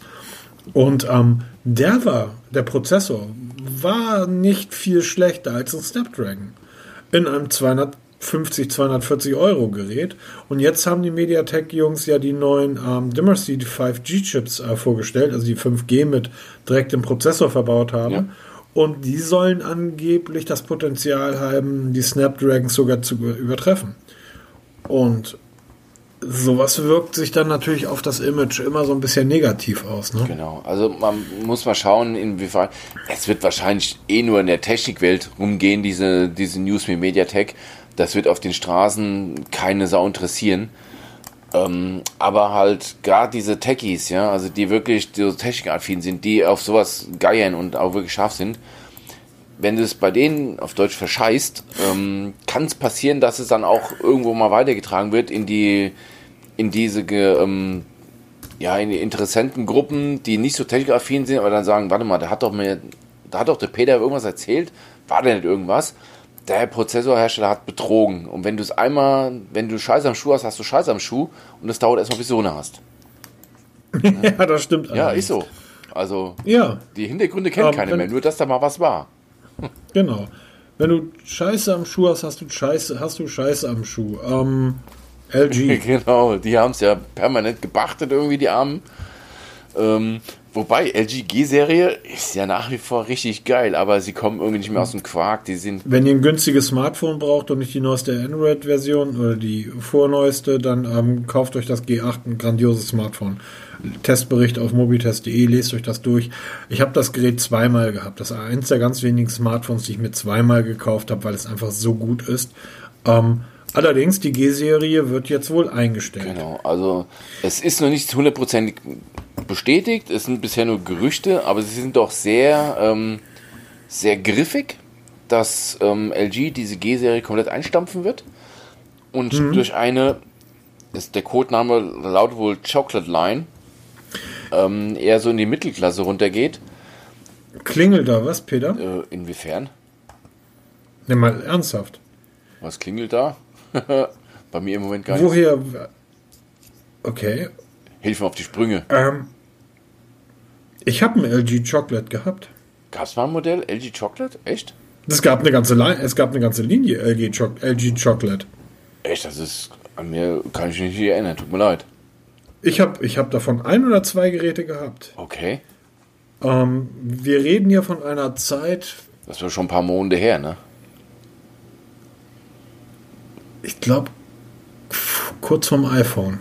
Und ähm, der war, der Prozessor, war nicht viel schlechter als ein Snapdragon. In einem 250, 240 Euro Gerät. Und jetzt haben die MediaTek-Jungs ja die neuen ähm, Dimmersty 5G-Chips äh, vorgestellt, also die 5G mit direkt im Prozessor verbaut haben. Ja. Und die sollen angeblich das Potenzial haben, die Snapdragons sogar zu übertreffen. Und sowas wirkt sich dann natürlich auf das Image immer so ein bisschen negativ aus. Ne? Genau, also man muss mal schauen, inwiefern. Es wird wahrscheinlich eh nur in der Technikwelt rumgehen, diese, diese News mit Mediatek. Das wird auf den Straßen keine Sau interessieren. Ähm, aber halt gerade diese Techies, ja, also die wirklich so technikaffin sind, die auf sowas geiern und auch wirklich scharf sind, wenn du es bei denen auf Deutsch verscheißt, ähm, kann es passieren, dass es dann auch irgendwo mal weitergetragen wird in die in diese ähm, ja in die Interessentengruppen, die nicht so technikaffin sind, aber dann sagen, warte mal, da hat doch mir, da hat doch der Peter irgendwas erzählt, war denn nicht irgendwas? Der Prozessorhersteller hat betrogen. Und wenn du es einmal, wenn du Scheiß am Schuh hast, hast du Scheiß am Schuh und das dauert erstmal, bis du ohne hast. ja, das stimmt. Ja, ist so. Also, ja. die Hintergründe kennt um, keiner mehr, nur dass da mal was war. Genau. Wenn du Scheiße am Schuh hast, hast du Scheiße, hast du Scheiße am Schuh. Ähm, LG. genau, die haben es ja permanent gebachtet, irgendwie, die Armen. Ähm, wobei, LG G-Serie ist ja nach wie vor richtig geil, aber sie kommen irgendwie nicht mehr aus dem Quark. Die sind Wenn ihr ein günstiges Smartphone braucht und nicht die neueste Android-Version oder die vorneueste, dann ähm, kauft euch das G8, ein grandioses Smartphone. Testbericht auf mobitest.de, lest euch das durch. Ich habe das Gerät zweimal gehabt. Das ist eins der ganz wenigen Smartphones, die ich mir zweimal gekauft habe, weil es einfach so gut ist. Ähm, Allerdings, die G-Serie wird jetzt wohl eingestellt. Genau, also es ist noch nicht hundertprozentig bestätigt, es sind bisher nur Gerüchte, aber sie sind doch sehr, ähm, sehr griffig, dass ähm, LG diese G-Serie komplett einstampfen wird und mhm. durch eine, ist der Codename lautet wohl Chocolate Line, ähm, eher so in die Mittelklasse runtergeht. Klingelt da was, Peter? Äh, inwiefern? Nimm mal ernsthaft. Was klingelt da? Bei mir im Moment gar nicht. Woher? Okay. Hilf mir auf die Sprünge. Ähm, ich habe ein LG Chocolate gehabt. Gab es mal ein Modell LG Chocolate? Echt? Es gab eine ganze, es gab eine ganze Linie LG, Cho LG Chocolate. Echt? Das ist an mir kann ich mich nicht erinnern. Tut mir leid. Ich habe ich hab davon ein oder zwei Geräte gehabt. Okay. Ähm, wir reden hier von einer Zeit. Das war schon ein paar Monate her, ne? ich glaube, kurz vorm iPhone.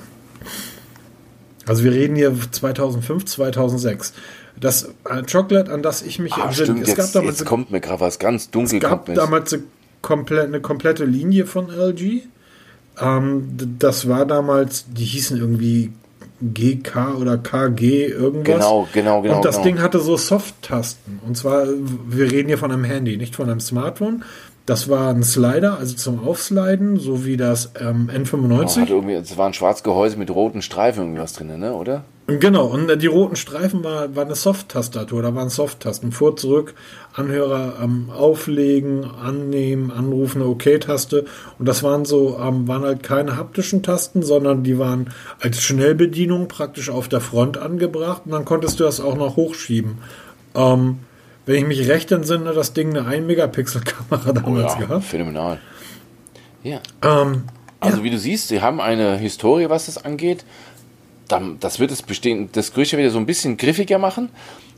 Also wir reden hier 2005, 2006. Das äh, Chocolate, an das ich mich ah, stimmt, es jetzt, jetzt kommt mir gerade was ganz dunkel. Es gab damals eine, komplett, eine komplette Linie von LG. Ähm, das war damals, die hießen irgendwie GK oder KG irgendwas. Genau, genau, genau. Und das genau. Ding hatte so Soft-Tasten. Und zwar, wir reden hier von einem Handy, nicht von einem Smartphone. Das war ein Slider, also zum Aufsliden, so wie das ähm, N95. Oh, irgendwie, es war ein schwarzes Gehäuse mit roten Streifen irgendwas drin, ne, oder? Genau, und die roten Streifen war, war eine Soft-Tastatur, da waren Soft-Tasten. Vor, zurück, Anhörer ähm, auflegen, annehmen, anrufen, eine OK-Taste. Und das waren so, ähm, waren halt keine haptischen Tasten, sondern die waren als Schnellbedienung praktisch auf der Front angebracht und dann konntest du das auch noch hochschieben. Ähm, wenn ich mich recht entsinne, das Ding eine 1-Megapixel-Kamera damals oh ja, gehabt. Phänomenal. Ja. Ähm, also, ja. wie du siehst, sie haben eine Historie, was das angeht. Das wird das, bestehen, das Gerücht wieder so ein bisschen griffiger machen.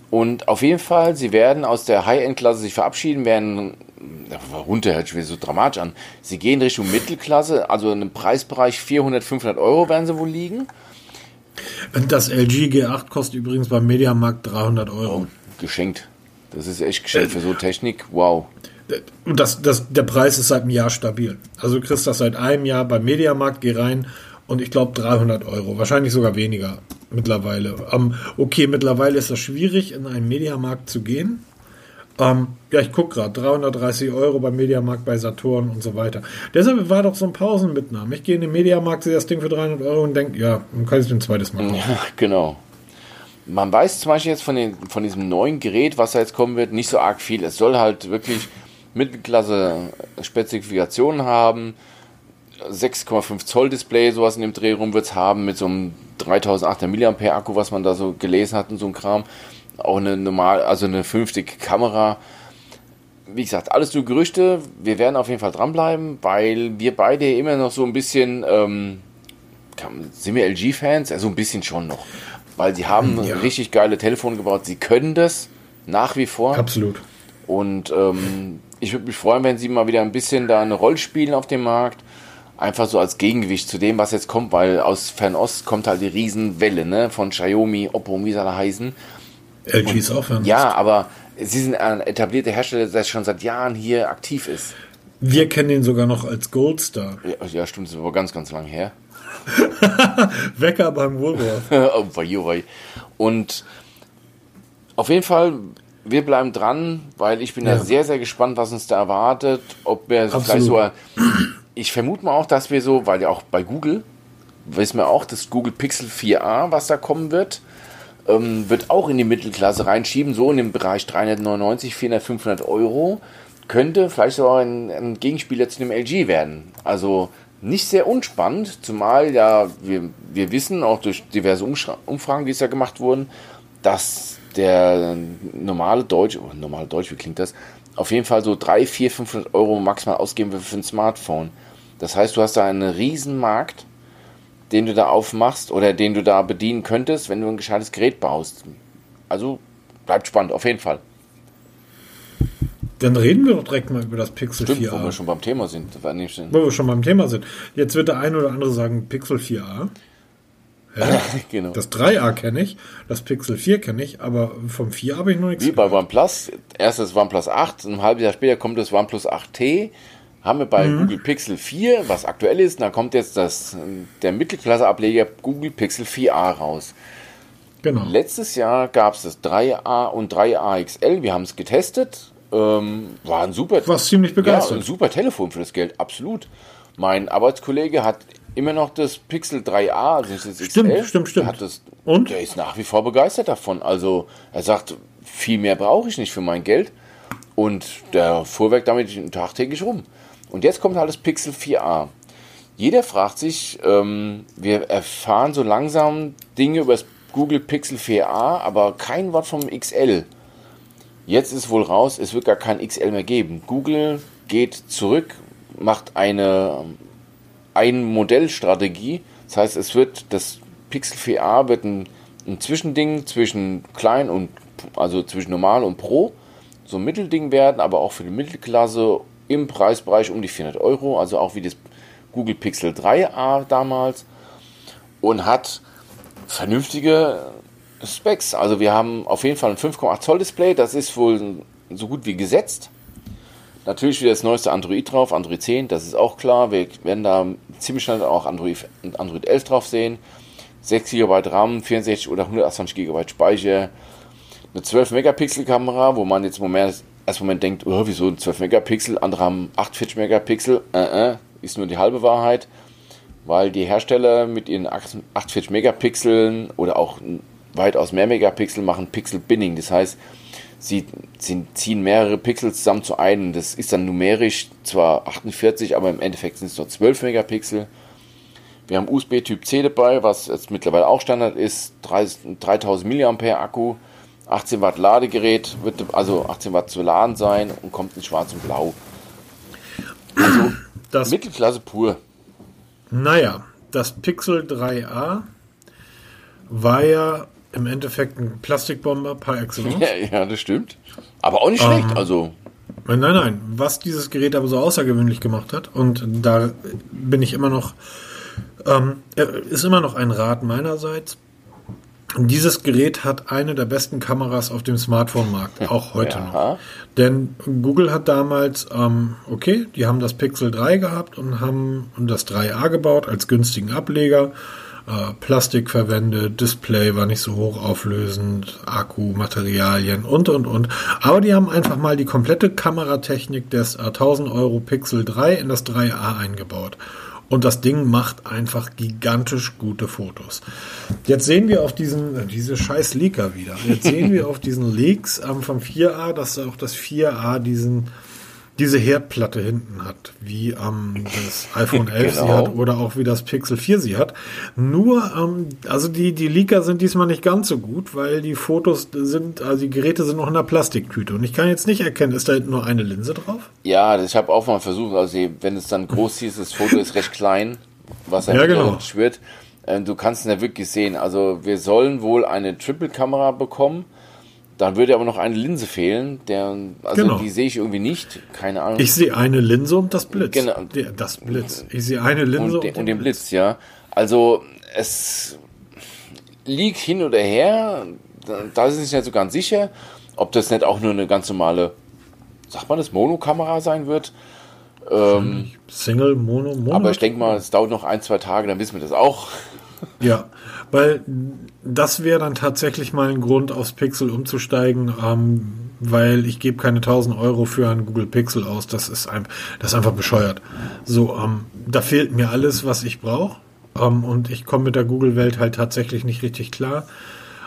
Und auf jeden Fall, sie werden aus der High-End-Klasse sich verabschieden, werden runter hört sich so dramatisch an. Sie gehen Richtung Mittelklasse, also in einem Preisbereich 400, 500 Euro werden sie wohl liegen. Das LG G8 kostet übrigens beim Mediamarkt 300 Euro. Oh, geschenkt. Das ist echt geschenkt für so Technik. Wow. Und das, das, der Preis ist seit einem Jahr stabil. Also du kriegst das seit einem Jahr beim Mediamarkt, geh rein und ich glaube 300 Euro. Wahrscheinlich sogar weniger mittlerweile. Um, okay, mittlerweile ist das schwierig, in einen Mediamarkt zu gehen. Ähm, ja, ich gucke gerade, 330 Euro beim Mediamarkt bei Saturn und so weiter. Deshalb war doch so ein Pausenmitnahme. Ich gehe in den Mediamarkt, sehe das Ding für 300 Euro und denke, ja, dann kann ich es ein zweites Mal kaufen. Ja, genau. Man weiß zum Beispiel jetzt von, den, von diesem neuen Gerät, was da jetzt kommen wird, nicht so arg viel. Es soll halt wirklich Mittelklasse-Spezifikationen haben. 6,5 Zoll Display, sowas in dem Dreh rum wird es haben, mit so einem 3800 mAh Akku, was man da so gelesen hat und so ein Kram auch eine normal, also eine vernünftige Kamera. Wie gesagt, alles nur Gerüchte. Wir werden auf jeden Fall dranbleiben, weil wir beide immer noch so ein bisschen, ähm, sind wir LG-Fans? Also ein bisschen schon noch. Weil sie haben ja. richtig geile Telefone gebaut. Sie können das nach wie vor. Absolut. Und ähm, ich würde mich freuen, wenn sie mal wieder ein bisschen da eine Rolle spielen auf dem Markt. Einfach so als Gegengewicht zu dem, was jetzt kommt, weil aus Fernost kommt halt die Riesenwelle ne? von Xiaomi, Oppo, wie sie alle heißen. LG ist auch Fernost. Ja, aber sie sind ein etablierter Hersteller, der schon seit Jahren hier aktiv ist. Wir kennen ihn sogar noch als Goldstar. Ja, ja stimmt, das ist aber ganz, ganz lang her. Wecker beim Woolworth. Oh, Und auf jeden Fall, wir bleiben dran, weil ich bin ja. da sehr, sehr gespannt, was uns da erwartet. Ob wir so vielleicht so. Ich vermute mal auch, dass wir so, weil ja auch bei Google, wissen wir auch, das Google Pixel 4a, was da kommen wird ähm, wird auch in die Mittelklasse reinschieben, so in dem Bereich 399, 400, 500 Euro. Könnte vielleicht sogar ein, ein Gegenspieler zu dem LG werden. Also nicht sehr unspannend, zumal ja wir, wir wissen, auch durch diverse Umfragen, die es ja gemacht wurden, dass der normale Deutsch, oh, normale Deutsch, wie klingt das, auf jeden Fall so 3, 4, 500 Euro maximal ausgeben will für ein Smartphone. Das heißt, du hast da einen riesen Markt den du da aufmachst oder den du da bedienen könntest, wenn du ein gescheites Gerät baust. Also bleibt spannend, auf jeden Fall. Dann reden wir doch direkt mal über das Pixel Stimmt, 4a. Wo wir schon beim Thema sind. Wo wir schon beim Thema sind. Jetzt wird der eine oder andere sagen Pixel 4a. Ja, genau. Das 3a kenne ich, das Pixel 4 kenne ich, aber vom 4 habe ich noch nichts. Wie bei OnePlus, erstes OnePlus 8, ein halbes Jahr später kommt das OnePlus 8T haben wir bei mhm. Google Pixel 4, was aktuell ist, da kommt jetzt das, der Mittelklasse-Ableger Google Pixel 4a raus. Genau. Letztes Jahr gab es das 3a und 3a XL, wir haben es getestet, ähm, war ein super, ziemlich begeistert. Ja, ein super Telefon für das Geld, absolut. Mein Arbeitskollege hat immer noch das Pixel 3a, also das XL. Stimmt, stimmt, stimmt. Hat das, und? Der ist nach wie vor begeistert davon. Also er sagt, viel mehr brauche ich nicht für mein Geld. Und der fuhrwerk damit tagtäglich rum. Und jetzt kommt halt das Pixel 4a. Jeder fragt sich, ähm, wir erfahren so langsam Dinge über das Google Pixel 4a, aber kein Wort vom XL. Jetzt ist wohl raus, es wird gar kein XL mehr geben. Google geht zurück, macht eine ein Modellstrategie. Das heißt, es wird das Pixel 4a wird ein, ein Zwischending zwischen klein und also zwischen normal und pro, so ein Mittelding werden, aber auch für die Mittelklasse im Preisbereich um die 400 Euro, also auch wie das Google Pixel 3a damals und hat vernünftige Specs. Also wir haben auf jeden Fall ein 5,8 Zoll Display, das ist wohl so gut wie gesetzt. Natürlich wieder das neueste Android drauf, Android 10, das ist auch klar. Wir werden da ziemlich schnell auch Android, Android 11 drauf sehen. 6 GB RAM, 64 oder 128 GB Speicher, eine 12 Megapixel Kamera, wo man jetzt im Moment erst Moment denkt, oh, wieso 12 Megapixel, andere haben 48 Megapixel, äh, äh, ist nur die halbe Wahrheit, weil die Hersteller mit ihren 48 Megapixeln oder auch weitaus mehr Megapixel machen Pixel Binning, das heißt, sie, ziehen mehrere Pixel zusammen zu einem, das ist dann numerisch zwar 48, aber im Endeffekt sind es nur 12 Megapixel. Wir haben USB Typ C dabei, was jetzt mittlerweile auch Standard ist, 3000 mAh Akku, 18 Watt Ladegerät, wird also 18 Watt zu laden sein und kommt in schwarz und blau. Also das, Mittelklasse pur. Naja, das Pixel 3a war ja im Endeffekt ein Plastikbomber par excellence. Ja, ja, das stimmt. Aber auch nicht schlecht, also. Nein, nein, nein. Was dieses Gerät aber so außergewöhnlich gemacht hat, und da bin ich immer noch, ähm, ist immer noch ein Rat meinerseits. Dieses Gerät hat eine der besten Kameras auf dem Smartphone-Markt, auch heute Ja. noch. Denn Google hat damals, ähm, okay, die haben das Pixel 3 gehabt und haben das 3a gebaut als günstigen Ableger. Äh, Plastik verwendet, Display war nicht so hochauflösend, Akku, Materialien und und und. Aber die haben einfach mal die komplette Kameratechnik des äh, 1000 Euro Pixel 3 in das 3a eingebaut. Und das Ding macht einfach gigantisch gute Fotos. Jetzt sehen wir auf diesen, äh, diese scheiß Leaker wieder. Jetzt sehen wir auf diesen Leaks ähm, vom 4a, dass auch das 4a diesen, diese Herdplatte hinten hat, wie ähm, das iPhone 11 sie Genau. hat oder auch wie das Pixel 4 sie hat. Nur, ähm, also die, die Leaker sind diesmal nicht ganz so gut, weil die Fotos sind, also die Geräte sind noch in der Plastiktüte. Und ich kann jetzt nicht erkennen, ist da hinten nur eine Linse drauf? Ja, ich habe auch mal versucht, also wenn es dann groß hieß, das Foto ist recht klein, was Ja, ja, genau. schwirrt, äh, du kannst es nicht wirklich sehen. Also wir sollen wohl eine Triple-Kamera bekommen, dann würde aber noch eine Linse fehlen, der, also Genau. die sehe ich irgendwie nicht, keine Ahnung. Ich sehe eine Linse und das Blitz. Genau. Das Blitz. Ich sehe eine Linse und, den, und den Blitz, ja. Also es liegt hin oder her, da, da ist es nicht so ganz sicher, ob das nicht auch nur eine ganz normale, sagt man das, Monokamera sein wird. Ähm, Single, Mono, Mono. aber ich denke mal, es dauert noch ein, zwei Tage, dann wissen wir das auch. Ja, weil das wäre dann tatsächlich mal ein Grund, aufs Pixel umzusteigen, ähm, weil ich gebe keine 1000 Euro für ein Google Pixel aus. Das ist, ein, das ist einfach bescheuert. So, ähm, da fehlt mir alles, was ich brauche. Ähm, und ich komme mit der Google-Welt halt tatsächlich nicht richtig klar.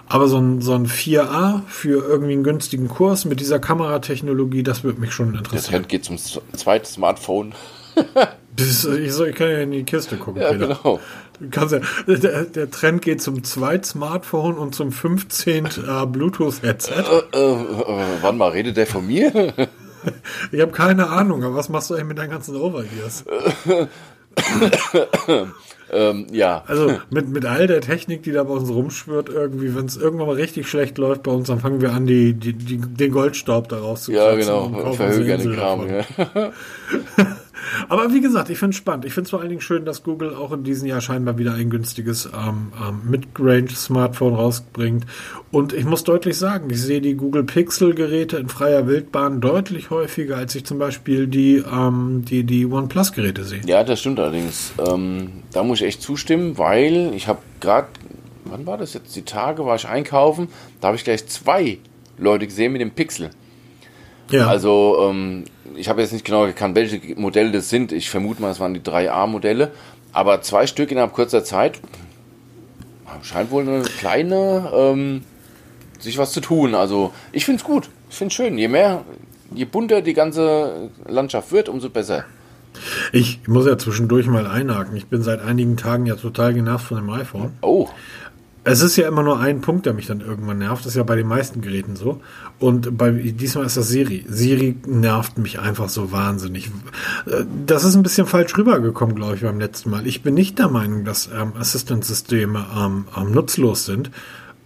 Aber so ein, so ein 4A für irgendwie einen günstigen Kurs mit dieser Kameratechnologie, das würde mich schon Der interessieren. Trend geht zum zweiten Smartphone. Das ist, ich, soll, ich kann ja in die Kiste gucken. Ja, Peter. genau. Ja, der, der Trend geht zum Zweit-Smartphone und zum 15. Äh, Bluetooth-Headset. Äh, äh, wann mal redet der von mir? Ich habe keine Ahnung, aber was machst du eigentlich mit deinen ganzen Overgears? ähm, ja. Also mit, mit all der Technik, die da bei uns rumschwirrt, irgendwie, wenn es irgendwann mal richtig schlecht läuft bei uns, dann fangen wir an, die, die, die, den Goldstaub daraus zu Ja, genau. und kaufen uns Verhöge eine den Kram. Ja. Aber wie gesagt, ich finde es spannend. Ich finde es vor allen Dingen schön, dass Google auch in diesem Jahr scheinbar wieder ein günstiges ähm, ähm, Mid-Range-Smartphone rausbringt. Und ich muss deutlich sagen, ich sehe die Google Pixel-Geräte in freier Wildbahn deutlich häufiger, als ich zum Beispiel die, ähm, die, die OnePlus-Geräte sehe. Ja, das stimmt allerdings. Ähm, da muss ich echt zustimmen, weil ich habe gerade, wann war das jetzt? Die Tage war ich einkaufen, da habe ich gleich zwei Leute gesehen mit dem Pixel. Ja, Also ähm, ich habe jetzt nicht genau gekannt, welche Modelle das sind. Ich vermute mal, es waren die 3A-Modelle. Aber zwei Stück innerhalb kurzer Zeit scheint wohl eine kleine ähm, sich was zu tun. Also ich finde es gut. Ich finde es schön. Je mehr, je bunter die ganze Landschaft wird, umso besser. ich muss ja zwischendurch mal einhaken. Ich bin seit einigen Tagen ja total genervt von dem iPhone. Oh, Es ist ja immer nur ein Punkt, der mich dann irgendwann nervt. Das ist ja bei den meisten Geräten so. Und bei, diesmal ist das Siri. Siri nervt mich einfach so wahnsinnig. Äh, Das ist ein bisschen falsch rübergekommen, glaube ich, beim letzten Mal. Ich bin nicht der Meinung, dass ähm, Assistant-Systeme ähm, ähm, nutzlos sind.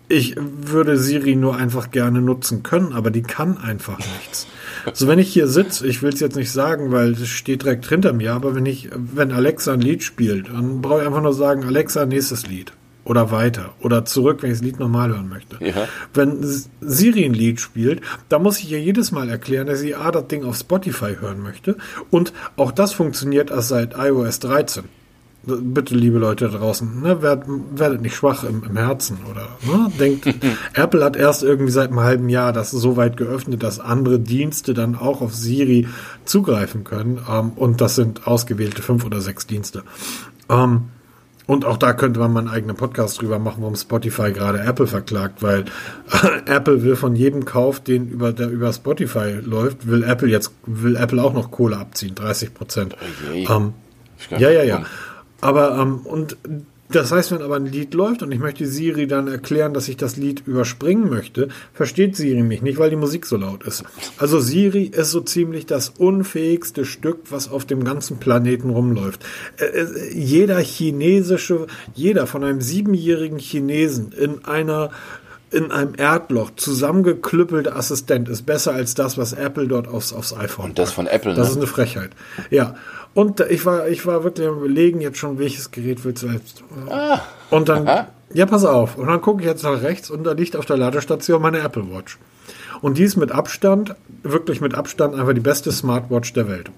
Ich würde Siri nur einfach gerne nutzen können, aber die kann einfach nichts. So, wenn ich hier sitze, ich will es jetzt nicht sagen, weil es steht direkt hinter mir, aber wenn ich, wenn Alexa ein Lied spielt, dann brauche ich einfach nur sagen, Alexa, nächstes Lied. Oder weiter. Oder zurück, wenn ich das Lied normal hören möchte. Ja. Wenn Siri ein Lied spielt, dann muss ich ihr jedes Mal erklären, dass sie A, das Ding auf Spotify hören möchte. Und auch das funktioniert erst seit iOS 13. Bitte, liebe Leute da draußen, ne, werdet, werdet nicht schwach im, im Herzen oder ne, denkt, Apple hat erst irgendwie seit einem halben Jahr das so weit geöffnet, dass andere Dienste dann auch auf Siri zugreifen können. Ähm, und das sind ausgewählte fünf oder sechs Dienste. Ähm, und auch da könnte man mal einen eigenen Podcast drüber machen, warum Spotify gerade Apple verklagt, weil Apple will von jedem Kauf, den über, der über Spotify läuft, will Apple jetzt, will Apple auch noch Kohle abziehen, 30 Prozent. je. Ähm, Ich gar ja, ja, ja. Aber, ähm, und Das heißt, wenn aber ein Lied läuft und ich möchte Siri dann erklären, dass ich das Lied überspringen möchte, versteht Siri mich nicht, weil die Musik so laut ist. Also Siri ist so ziemlich das unfähigste Stück, was auf dem ganzen Planeten rumläuft. Äh, äh, jeder chinesische, jeder von einem siebenjährigen Chinesen in einer in einem Erdloch zusammengeklüppelte Assistent ist besser als das, was Apple dort aufs, aufs iPhone Und das von Apple, Das ne? ist eine Frechheit. Ja. Und ich war, ich war wirklich am überlegen, jetzt schon, welches Gerät willst du jetzt. Ah. Und dann, Aha. ja, pass auf. Und dann gucke ich jetzt nach rechts und da liegt auf der Ladestation meine Apple Watch. Und die ist mit Abstand, wirklich mit Abstand einfach die beste Smartwatch der Welt.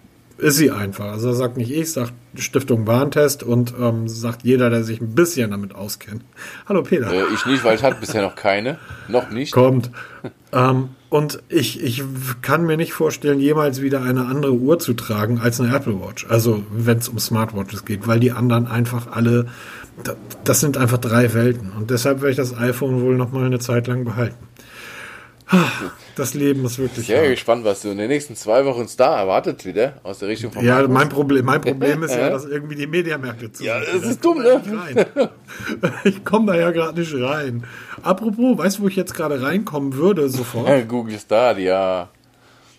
Ist sie einfach. Also das sagt nicht ich, sagt Stiftung Warntest und ähm, sagt jeder, der sich ein bisschen damit auskennt. Hallo Peter. Äh, ich nicht, weil ich hatte bisher noch keine. Noch nicht. Kommt. ähm, und ich, ich kann mir nicht vorstellen, jemals wieder eine andere Uhr zu tragen als eine Apple Watch. Also wenn es um Smartwatches geht, weil die anderen einfach alle, da- das sind einfach drei Welten. Und deshalb werde ich das iPhone wohl noch mal eine Zeit lang behalten. Das Leben ist wirklich. Sehr hart. gespannt, was du in den nächsten zwei Wochen Star erwartet wieder aus der Richtung von Ja, Markus. mein Problem, mein Problem ist ja, dass irgendwie die Mediamärkte zu Ja, das Da ist dumm, da ne? Ich komme da ja gerade nicht rein. Apropos, weißt du, wo ich jetzt gerade reinkommen würde sofort? Google Star, ja.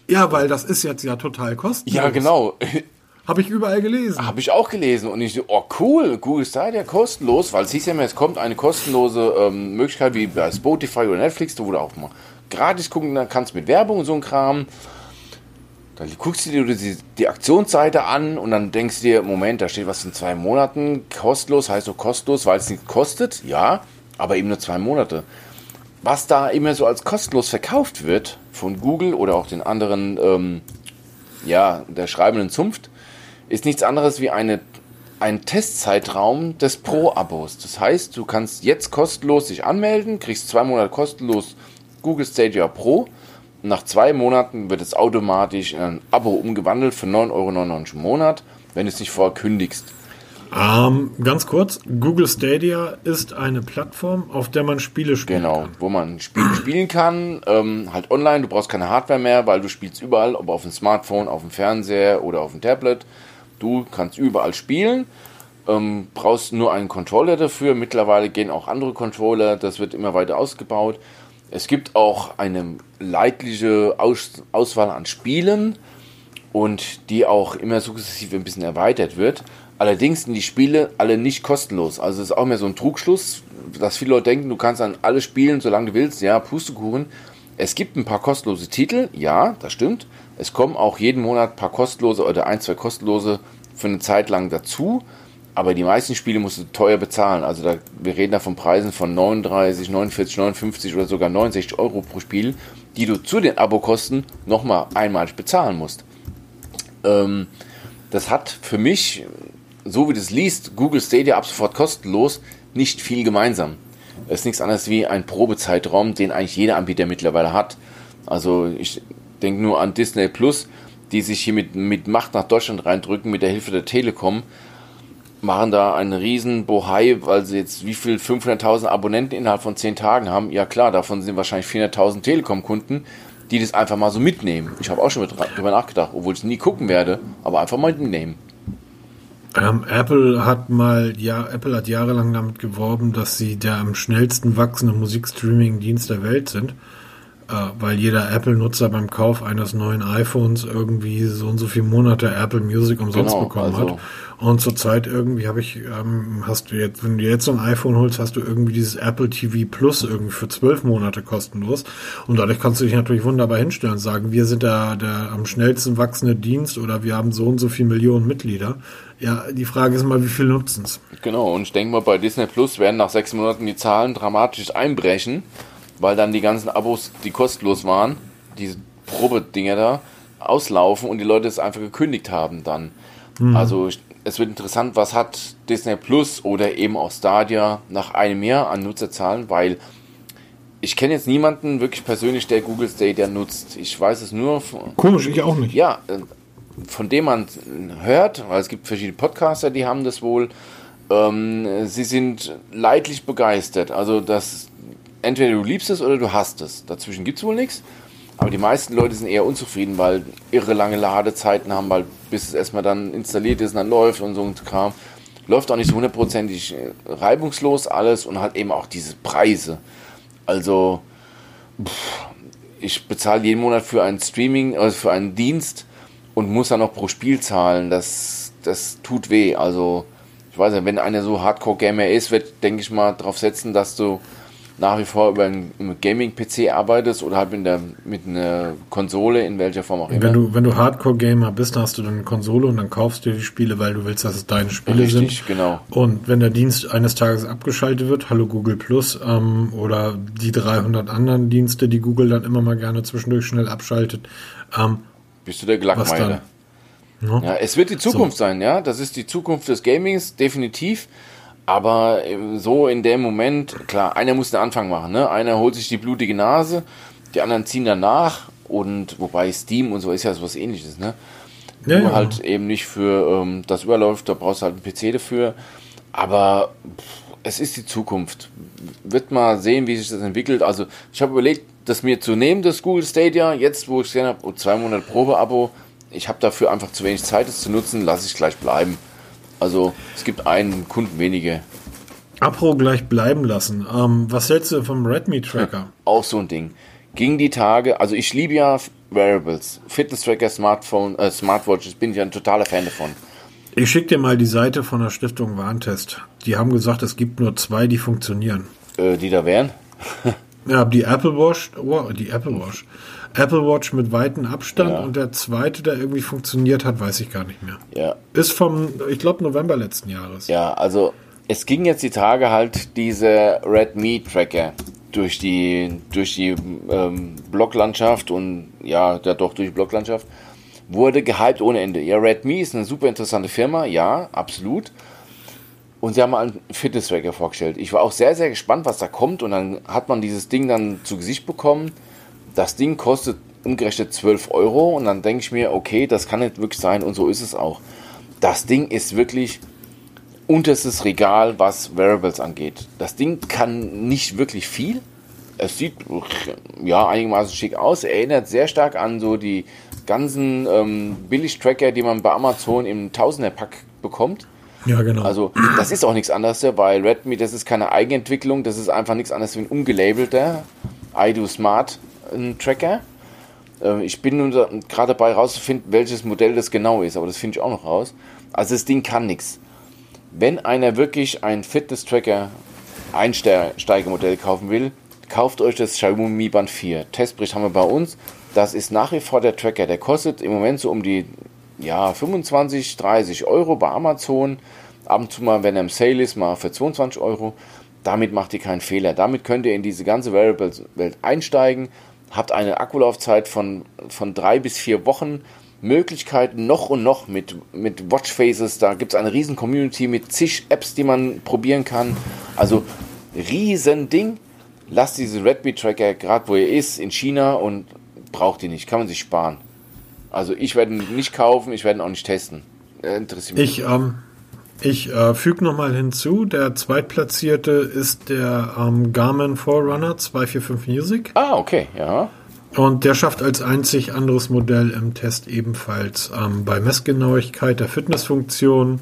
Ja, weil das ist jetzt ja total kostenlos. Ja, genau. Habe ich überall gelesen. Habe ich auch gelesen und ich so, oh cool, Google Stadia kostenlos, weil es hieß ja immer, es kommt eine kostenlose ähm, Möglichkeit wie bei Spotify oder Netflix, wo du auch mal gratis gucken dann kannst mit Werbung und so ein Kram. Dann guckst du dir die, die Aktionsseite an und dann denkst du dir, Moment, da steht was in zwei Monaten, kostenlos, heißt so kostenlos, weil es nichts kostet, ja, aber eben nur zwei Monate. Was da immer so als kostenlos verkauft wird von Google oder auch den anderen, ähm, ja, der schreibenden Zunft, ist nichts anderes wie eine, ein Testzeitraum des Pro-Abos. Das heißt, du kannst jetzt kostenlos dich anmelden, kriegst zwei Monate kostenlos Google Stadia Pro. Nach zwei Monaten wird es automatisch in ein Abo umgewandelt für 9,99 Euro im Monat, wenn du es nicht vorher kündigst. Ähm, ganz kurz, Google Stadia ist eine Plattform, auf der man Spiele spielt. Genau, wo man Spiele spielen kann, ähm, halt online, du brauchst keine Hardware mehr, weil du spielst überall, ob auf dem Smartphone, auf dem Fernseher oder auf dem Tablet. Du kannst überall spielen, ähm, brauchst nur einen Controller dafür. Mittlerweile gehen auch andere Controller, das wird immer weiter ausgebaut. Es gibt auch eine leidliche Aus Auswahl an Spielen und die auch immer sukzessive ein bisschen erweitert wird. Allerdings sind die Spiele alle nicht kostenlos. Also es ist auch mehr so ein Trugschluss, dass viele Leute denken, du kannst an alle spielen, solange du willst. Ja, Pustekuchen. Es gibt ein paar kostenlose Titel, ja, das stimmt. Es kommen auch jeden Monat ein paar kostenlose oder ein, zwei kostenlose für eine Zeit lang dazu. Aber die meisten Spiele musst du teuer bezahlen. Also da, wir reden da von Preisen von 39, 49, 59 oder sogar 69 Euro pro Spiel, die du zu den Abokosten nochmal einmalig bezahlen musst. Ähm, das hat für mich, so wie du es liest, Google Stadia ab sofort kostenlos, nicht viel gemeinsam. Es ist nichts anderes wie ein Probezeitraum, den eigentlich jeder Anbieter mittlerweile hat. Also ich denke nur an Disney Plus, die sich hier mit, mit Macht nach Deutschland reindrücken mit der Hilfe der Telekom, machen da einen riesen Bohai, weil sie jetzt wie viel 500.000 Abonnenten innerhalb von 10 Tagen haben. Ja klar, davon sind wahrscheinlich 400.000 Telekom-Kunden, die das einfach mal so mitnehmen. Ich habe auch schon mit drüber nachgedacht, obwohl ich es nie gucken werde, aber einfach mal mitnehmen. Ähm, Apple hat mal, ja, Apple hat jahrelang damit geworben, dass sie der am schnellsten wachsende Musikstreaming-Dienst der Welt sind, weil jeder Apple-Nutzer beim Kauf eines neuen iPhones irgendwie so und so viele Monate Apple Music umsonst Genau, bekommen also- hat. Und zurzeit irgendwie habe ich, ähm, hast du jetzt, wenn du jetzt so ein iPhone holst, hast du irgendwie dieses Apple TV Plus irgendwie für zwölf Monate kostenlos. Und dadurch kannst du dich natürlich wunderbar hinstellen und sagen, wir sind der, der am schnellsten wachsende Dienst oder wir haben so und so viele Millionen Mitglieder. Ja, die Frage ist mal, wie viel nutzen es? Genau, und ich denke mal, bei Disney Plus werden nach sechs Monaten die Zahlen dramatisch einbrechen, weil dann die ganzen Abos, die kostenlos waren, diese Probedinger da, auslaufen und die Leute es einfach gekündigt haben dann. Also ich- es wird interessant, was hat Disney Plus oder eben auch Stadia nach einem Jahr an Nutzerzahlen, weil ich kenne jetzt niemanden wirklich persönlich, der Google Stadia nutzt. Ich weiß es nur von, Komisch, ich auch nicht. ja, äh, von dem man hört, weil es gibt verschiedene Podcaster, die haben das wohl, ähm, sie sind leidlich begeistert. Also das entweder du liebst es oder du hasst es. Dazwischen gibt es wohl nichts. Aber die meisten Leute sind eher unzufrieden, weil irre lange Ladezeiten haben, weil bis es erstmal dann installiert ist und dann läuft und so ein Kram. läuft auch nicht so hundertprozentig äh, reibungslos alles und halt eben auch diese Preise. Also, pff, ich bezahle jeden Monat für ein Streaming, also für einen Dienst und muss dann noch pro Spiel zahlen. Das, das tut weh. Also, ich weiß nicht, wenn einer so Hardcore-Gamer ist, wird, denke ich mal, darauf setzen, dass du nach wie vor über einen Gaming-PC arbeitest oder halt mit, der, mit einer Konsole, in welcher Form auch immer. Wenn du, wenn du Hardcore-Gamer bist, dann hast du dann eine Konsole und dann kaufst du dir die Spiele, weil du willst, dass es deine Spiele Richtig, sind. genau. Und wenn der Dienst eines Tages abgeschaltet wird, hallo Google Plus ähm, oder die 300 anderen Dienste, die Google dann immer mal gerne zwischendurch schnell abschaltet. Ähm, Bist du der Glackmeier? Ja. ja, es wird die Zukunft so. sein, ja. Das ist die Zukunft des Gamings, definitiv. Aber so in dem Moment, klar, einer muss den Anfang machen. Ne? Einer holt sich die blutige Nase, die anderen ziehen danach. Und wobei Steam und so ist ja sowas ähnliches. Ne? Ja, Nur ja. halt eben nicht für ähm, das überläuft, da brauchst du halt einen PC dafür. Aber pff, es ist die Zukunft. Wird mal sehen, wie sich das entwickelt. Also ich habe überlegt, das mir zu nehmen, das Google Stadia, jetzt wo ich gesehen habe, oh, zwei Monate Probeabo. Ich habe dafür einfach zu wenig Zeit, es zu nutzen, lasse ich gleich bleiben. Also es gibt einen Kunden weniger. Apro gleich bleiben lassen. Ähm, was hältst du vom Redmi Tracker? Auch so ein Ding. Ging die Tage, also ich liebe ja Wearables, Fitness Tracker, Smartphone, äh, Smartwatches, bin ich ein totaler Fan davon. Ich schicke dir mal die Seite von der Stiftung Warntest. Die haben gesagt, es gibt nur zwei, die funktionieren. Äh, die da wären? ja, die Apple Watch, oh, die Apple Watch. Apple Watch mit weitem Abstand ja. und der zweite, der irgendwie funktioniert hat, weiß ich gar nicht mehr. Ja. Ist vom, ich glaube, November letzten Jahres. Ja, also es ging jetzt die Tage halt diese Redmi Tracker durch die durch die ähm, Blocklandschaft und ja, ja doch durch die Blocklandschaft wurde gehypt ohne Ende. Ja, Redmi ist eine super interessante Firma, ja, absolut. Und sie haben mal einen Fitness-Tracker vorgestellt. Ich war auch sehr, sehr gespannt, was da kommt. Und dann hat man dieses Ding dann zu Gesicht bekommen das Ding kostet umgerechnet 12 Euro und dann denke ich mir, okay, das kann nicht wirklich sein und so ist es auch. Das Ding ist wirklich unterstes Regal, was Wearables angeht. Das Ding kann nicht wirklich viel. Es sieht ja einigermaßen schick aus. Erinnert sehr stark an so die ganzen ähm, Billig-Tracker, die man bei Amazon im Tausender-Pack bekommt. Ja, genau. Also, das ist auch nichts anderes, weil Redmi, das ist keine Eigenentwicklung, das ist einfach nichts anderes wie ein umgelabelter iDo Smart einen Tracker. Ähm, ich bin nun gerade dabei rauszufinden, welches Modell das genau ist, aber das finde ich auch noch raus. Also das Ding kann nichts. Wenn einer wirklich ein Fitness-Tracker Einsteigermodell kaufen will, kauft euch das Xiaomi Band 4. Testbericht haben wir bei uns. Das ist nach wie vor der Tracker. Der kostet im Moment so um die ja, 25, 30 Euro bei Amazon. Ab und zu mal, wenn er im Sale ist, mal für 22 Euro. Damit macht ihr keinen Fehler. Damit könnt ihr in diese ganze Wearables-Welt einsteigen habt eine Akkulaufzeit von, von drei bis vier Wochen. Möglichkeiten noch und noch mit, mit Watchfaces. Da gibt es eine riesen Community mit zig Apps, die man probieren kann. Also riesen Ding. Lasst diese Redmi Tracker gerade wo ihr ist in China und braucht ihr nicht. Kann man sich sparen. Also ich werde ihn nicht kaufen, ich werde ihn auch nicht testen. Interessiert mich. Ich, ähm, ich äh, füge nochmal hinzu, der zweitplatzierte ist der ähm, Garmin Forerunner 245 Music. Ah, okay, ja. Und der schafft als einzig anderes Modell im Test ebenfalls ähm, bei Messgenauigkeit der Fitnessfunktion,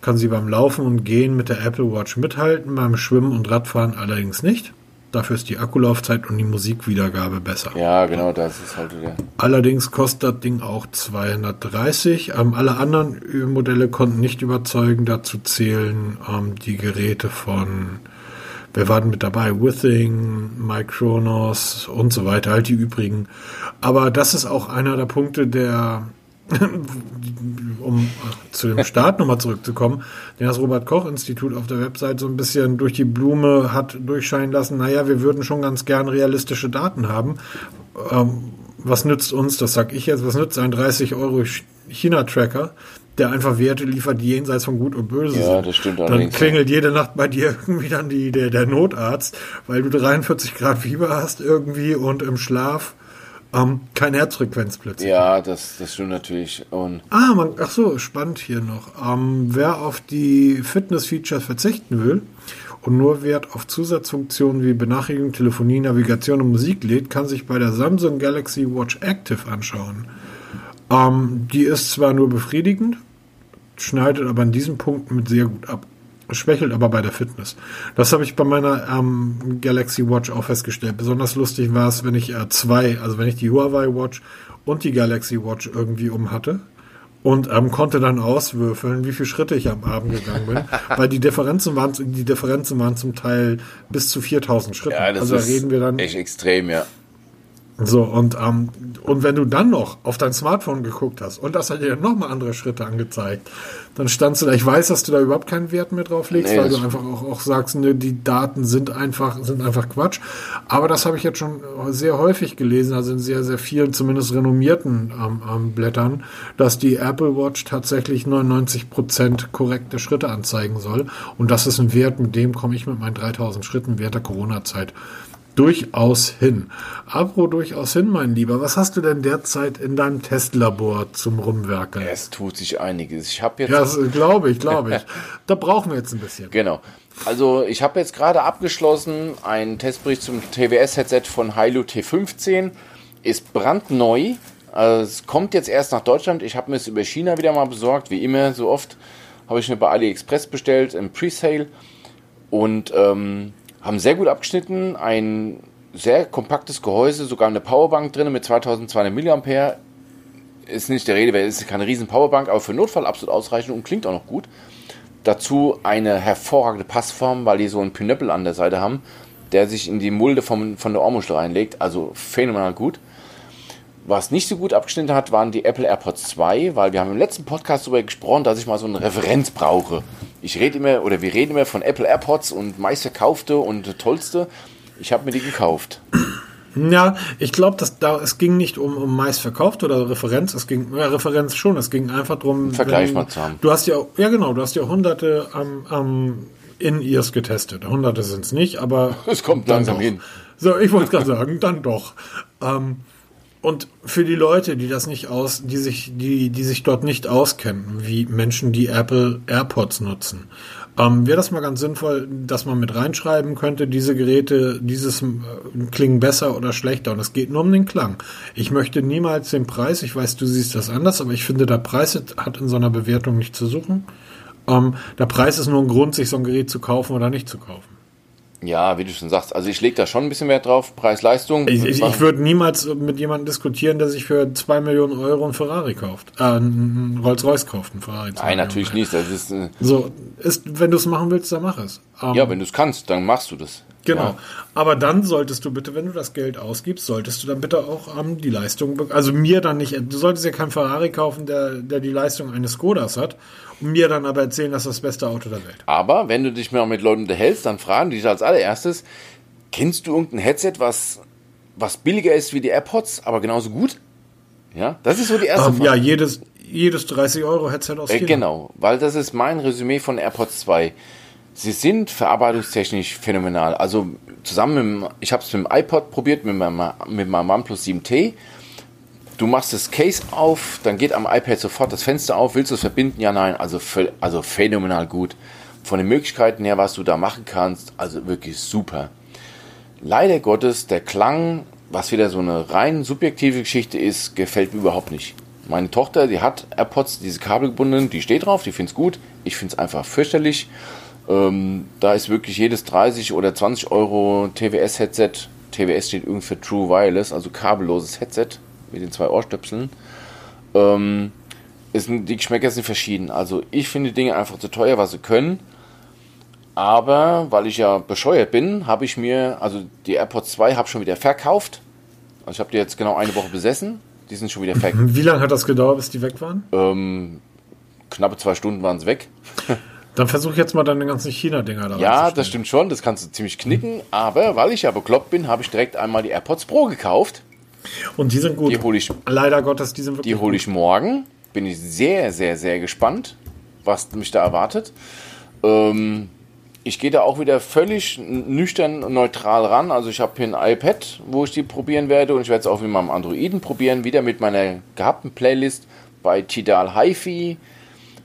kann sie beim Laufen und Gehen mit der Apple Watch mithalten, beim Schwimmen und Radfahren allerdings nicht. Dafür ist die Akkulaufzeit und die Musikwiedergabe besser. Ja, genau, das ist halt wieder. Allerdings kostet das Ding auch 230. Ähm, alle anderen Modelle konnten nicht überzeugen. Dazu zählen ähm, die Geräte von, wer war denn mit dabei? Withing, Micronos und so weiter, halt die übrigen. Aber das ist auch einer der Punkte, der um zu dem Start nochmal zurückzukommen, den das Robert-Koch-Institut auf der Website so ein bisschen durch die Blume hat durchscheinen lassen, naja, wir würden schon ganz gern realistische Daten haben. Ähm, was nützt uns, das sag ich jetzt, was nützt ein 30 Euro China-Tracker, der einfach Werte liefert, die jenseits von Gut und Böse ja, sind. Das stimmt dann klingelt jede Nacht bei dir irgendwie dann die, der, der Notarzt, weil du 43 Grad Fieber hast irgendwie und im Schlaf ähm, keine Herzfrequenz plötzlich. Ja, das, das stimmt natürlich. Und ah, man, ach so, spannend hier noch. Ähm, wer auf die Fitness-Features verzichten will und nur Wert auf Zusatzfunktionen wie Benachrichtigung, Telefonie, Navigation und Musik lädt, kann sich bei der Samsung Galaxy Watch Active anschauen. Ähm, die ist zwar nur befriedigend, schneidet aber in diesem Punkt mit sehr gut ab. Schwächelt aber bei der Fitness. Das habe ich bei meiner ähm, Galaxy Watch auch festgestellt. Besonders lustig war es, wenn ich äh, zwei, also wenn ich die Huawei Watch und die Galaxy Watch irgendwie um hatte und ähm, konnte dann auswürfeln, wie viele Schritte ich am Abend gegangen bin, weil die Differenzen waren, die Differenzen waren zum Teil bis zu 4000 Schritte. Ja, das also da ist reden wir dann echt extrem, ja. So, und, ähm, und wenn du dann noch auf dein Smartphone geguckt hast und das hat dir nochmal andere Schritte angezeigt, dann standst du da, ich weiß, dass du da überhaupt keinen Wert mehr drauf legst, Nee, weil du einfach auch, auch sagst, ne, die Daten sind einfach, sind einfach Quatsch. Aber das habe ich jetzt schon sehr häufig gelesen, also in sehr, sehr vielen, zumindest renommierten ähm, ähm, Blättern, dass die Apple Watch tatsächlich 99 Prozent korrekte Schritte anzeigen soll. Und das ist ein Wert, mit dem komme ich mit meinen 3000 Schritten während der Corona-Zeit durchaus hin. Apro durchaus hin, mein Lieber. Was hast du denn derzeit in deinem Testlabor zum Rumwerkeln? Es tut sich einiges. Ich habe jetzt Ja, glaube ich, glaube ich. Da brauchen wir jetzt ein bisschen. Genau. Also ich habe jetzt gerade abgeschlossen, einen Testbericht zum TWS-Headset von Hilo T15. Ist brandneu. Also es kommt jetzt erst nach Deutschland. Ich habe mir es über China wieder mal besorgt. Wie immer, so oft habe ich mir bei AliExpress bestellt im Presale. Und ähm, haben sehr gut abgeschnitten. Ein sehr kompaktes Gehäuse, sogar eine Powerbank drin mit 2200 mAh. Ist nicht der Rede, wert, ist keine riesen Powerbank, aber für Notfall absolut ausreichend und klingt auch noch gut. Dazu eine hervorragende Passform, weil die so einen Pinöppel an der Seite haben, der sich in die Mulde vom, von der Ohrmuschel reinlegt. Also phänomenal gut. Was nicht so gut abgeschnitten hat, waren die Apple AirPods 2, weil wir haben im letzten Podcast darüber gesprochen, dass ich mal so eine Referenz brauche. Ich rede immer, oder wir reden immer von Apple AirPods und meistverkaufte und tollste. Ich habe mir die gekauft. Ja, ich glaube, da es ging nicht um, um meistverkauft oder Referenz, es ging ja, Referenz schon, es ging einfach darum, Vergleich wenn- mal zu haben. Du hast ja, ja genau, du hast ja hunderte am, am In-Ears getestet. Hunderte sind es nicht, aber Es kommt langsam doch. hin. So, ich wollte gerade sagen, dann doch. Ähm, und für die Leute, die das nicht aus, die sich, die, die sich dort nicht auskennen, wie Menschen, die Apple AirPods nutzen, ähm, wäre das mal ganz sinnvoll, dass man mit reinschreiben könnte, diese Geräte, dieses äh, klingen besser oder schlechter. Und es geht nur um den Klang. Ich möchte niemals den Preis, ich weiß, du siehst das anders, aber ich finde, der Preis hat in so einer Bewertung nicht zu suchen. Ähm, der Preis ist nur ein Grund, sich so ein Gerät zu kaufen oder nicht zu kaufen. Ja, wie du schon sagst, also ich lege da schon ein bisschen Wert drauf. Preis-Leistung. Ich, ich, ich würde niemals mit jemandem diskutieren, der sich für 2 Millionen Euro einen Ferrari kauft. Äh, einen Rolls-Royce kauft, einen Ferrari. Nein, natürlich nicht. Das ist, äh, So, ist, wenn du es machen willst, dann mach es. Ähm, ja, wenn du es kannst, dann machst du das. Genau. Ja. Aber dann solltest du bitte, wenn du das Geld ausgibst, solltest du dann bitte auch ähm, die Leistung, also mir dann nicht, du solltest ja keinen Ferrari kaufen, der, der die Leistung eines Skodas hat und mir dann aber erzählen, das ist das beste Auto der Welt. Aber wenn du dich mal mit Leuten unterhältst, dann fragen die dich als allererstes, kennst du irgendein Headset, was, was billiger ist wie die AirPods, aber genauso gut? Ja, das ist so die erste Ähm, ja, jedes, jedes 30 Euro Headset aus Äh, China. genau, weil das ist mein Resümee von AirPods 2. Sie sind verarbeitungstechnisch phänomenal. Also zusammen mit dem, ich habe es mit dem iPod probiert, mit meinem, mit meinem OnePlus 7T. Du machst das Case auf, dann geht am iPad sofort das Fenster auf. Willst du es verbinden? Ja, nein. Also, also phänomenal gut. Von den Möglichkeiten her, was du da machen kannst, also wirklich super. Leider Gottes, der Klang, was wieder so eine rein subjektive Geschichte ist, gefällt mir überhaupt nicht. Meine Tochter, die hat AirPods, diese kabelgebundenen, die steht drauf, die findet es gut. Ich finde es einfach fürchterlich. Ähm, da ist wirklich jedes 30 oder 20 Euro TWS-Headset, TWS steht irgendwie für True Wireless, also kabelloses Headset mit den zwei Ohrstöpseln. Ähm, ist, die Geschmäcker sind verschieden. Also ich finde die Dinge einfach zu teuer, was sie können. Aber weil ich ja bescheuert bin, habe ich mir, also die AirPods 2 habe schon wieder verkauft. Also ich habe die jetzt genau eine Woche besessen. Die sind schon wieder verkauft. Wie lange hat das gedauert, bis die weg waren? ähm, knappe zwei Stunden waren sie weg. Dann versuch jetzt mal deine ganzen China-Dinger da Ja, das stimmt schon, das kannst du ziemlich knicken. Aber weil ich ja bekloppt bin, habe ich direkt einmal die AirPods Pro gekauft. Und die sind gut. Die hole ich, Leider Gottes, die sind wirklich die hole ich morgen. Bin ich sehr, sehr, sehr gespannt, was mich da erwartet. Ähm, ich gehe da auch wieder völlig nüchtern und neutral ran. Also ich habe hier ein iPad, wo ich die probieren werde und ich werde es auch mit meinem Androiden probieren, wieder mit meiner gehabten Playlist bei Tidal HiFi,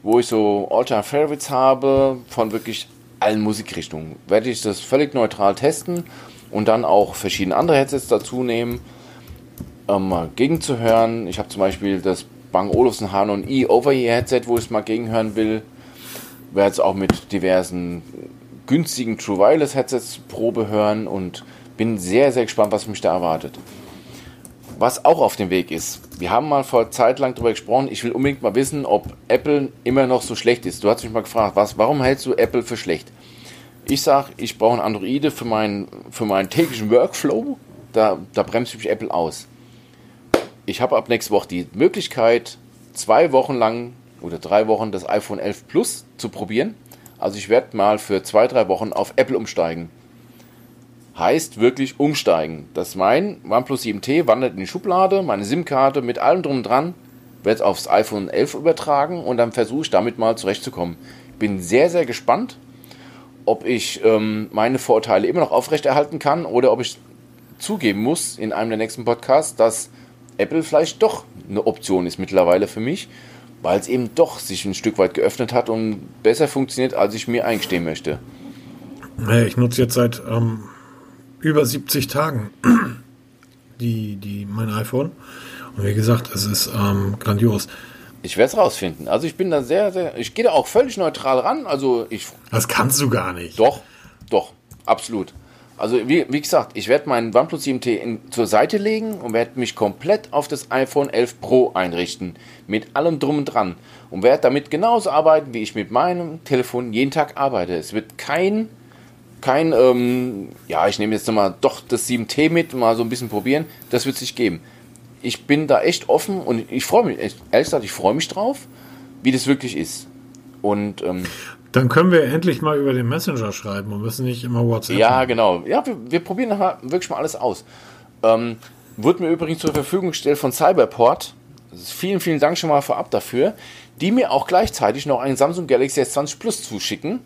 wo ich so All-Time Favorites habe von wirklich allen Musikrichtungen. Werde ich das völlig neutral testen und dann auch verschiedene andere Headsets dazu nehmen, um mal gegenzuhören. Ich habe zum Beispiel das Bang Olufsen H9i Over-Ear-Headset, wo ich es mal gegenhören will. Werde jetzt auch mit diversen günstigen True Wireless Headsets Probe hören und bin sehr, sehr gespannt, was mich da erwartet. Was auch auf dem Weg ist, wir haben mal vor Zeit lang darüber gesprochen, ich will unbedingt mal wissen, ob Apple immer noch so schlecht ist. Du hast mich mal gefragt, was, warum hältst du Apple für schlecht? Ich sage, ich brauche ein Android für meinen, für meinen täglichen Workflow. Da, da bremst mich Apple aus. Ich habe ab nächste Woche die Möglichkeit, zwei Wochen lang oder drei Wochen das iPhone 11 Plus zu probieren. Also ich werde mal für zwei, drei Wochen auf Apple umsteigen. Heißt wirklich umsteigen. Das mein OnePlus 7T wandert in die Schublade, meine SIM-Karte mit allem drum und dran, wird aufs iPhone 11 übertragen und dann versuche ich damit mal zurechtzukommen. Bin sehr, sehr gespannt ob ich ähm, meine Vorurteile immer noch aufrechterhalten kann oder ob ich zugeben muss in einem der nächsten Podcasts, dass Apple vielleicht doch eine Option ist mittlerweile für mich, weil es eben doch sich ein Stück weit geöffnet hat und besser funktioniert, als ich mir eingestehen möchte. Ich nutze jetzt seit ähm, über 70 Tagen die, die, mein iPhone. Und wie gesagt, es ist ähm, grandios. Ich werde es rausfinden. Also ich bin da sehr, sehr. Ich gehe da auch völlig neutral ran. Also ich. Das kannst du gar nicht. Doch, doch, absolut. Also wie, wie gesagt, ich werde meinen OnePlus 7T in, zur Seite legen und werde mich komplett auf das iPhone 11 Pro einrichten. Mit allem drum und dran. Und werde damit genauso arbeiten, wie ich mit meinem Telefon jeden Tag arbeite. Es wird kein, kein, ähm, ja, ich nehme jetzt nochmal doch das 7T mit, mal so ein bisschen probieren. Das wird es nicht geben ich bin da echt offen und ich freue mich, ehrlich gesagt, ich freue mich drauf, wie das wirklich ist. Und ähm, dann können wir endlich mal über den Messenger schreiben und müssen nicht immer WhatsApp. Ja, machen. genau. Ja, wir, wir, probieren nachher wirklich mal alles aus. Ähm, wurde mir übrigens zur Verfügung gestellt von Cyberport. vielen, vielen Dank schon mal vorab dafür. Die mir auch gleichzeitig noch einen Samsung Galaxy S20 Plus zuschicken.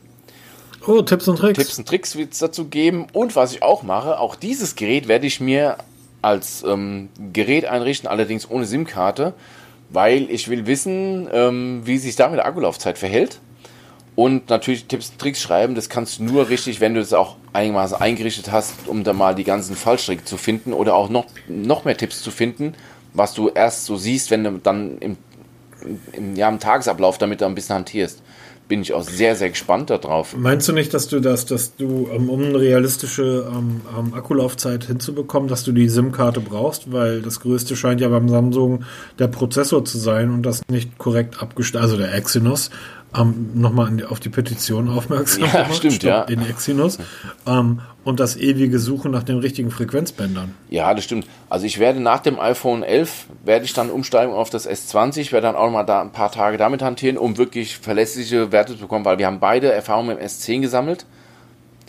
Oh, Tipps und Tricks. Tipps und Tricks wird es dazu geben. Und was ich auch mache, auch dieses Gerät werde ich mir als ähm, Gerät einrichten, allerdings ohne SIM-Karte, weil ich will wissen, ähm, wie sich da mit der Akkulaufzeit verhält. Und natürlich Tipps und Tricks schreiben, das kannst du nur richtig, wenn du es auch einigermaßen eingerichtet hast, um da mal die ganzen Fallstricke zu finden oder auch noch, noch mehr Tipps zu finden, was du erst so siehst, wenn du dann im, im, ja, im Tagesablauf damit ein bisschen hantierst bin ich auch sehr, sehr gespannt darauf. Meinst du nicht, dass du das, dass du, ähm, um eine realistische ähm, ähm, Akkulaufzeit hinzubekommen, dass du die SIM-Karte brauchst? Weil das Größte scheint ja beim Samsung der Prozessor zu sein und das nicht korrekt abgestellt, also der Exynos, ähm, nochmal auf die Petition aufmerksam ja, gemacht. Stimmt, ja. Den Exynos. Ähm, und das ewige Suchen nach den richtigen Frequenzbändern. Ja, das stimmt. Also ich werde nach dem iPhone 11, werde ich dann umsteigen auf das S20, werde dann auch mal da ein paar Tage damit hantieren, um wirklich verlässliche Werte zu bekommen, weil wir haben beide Erfahrungen mit dem S10 gesammelt.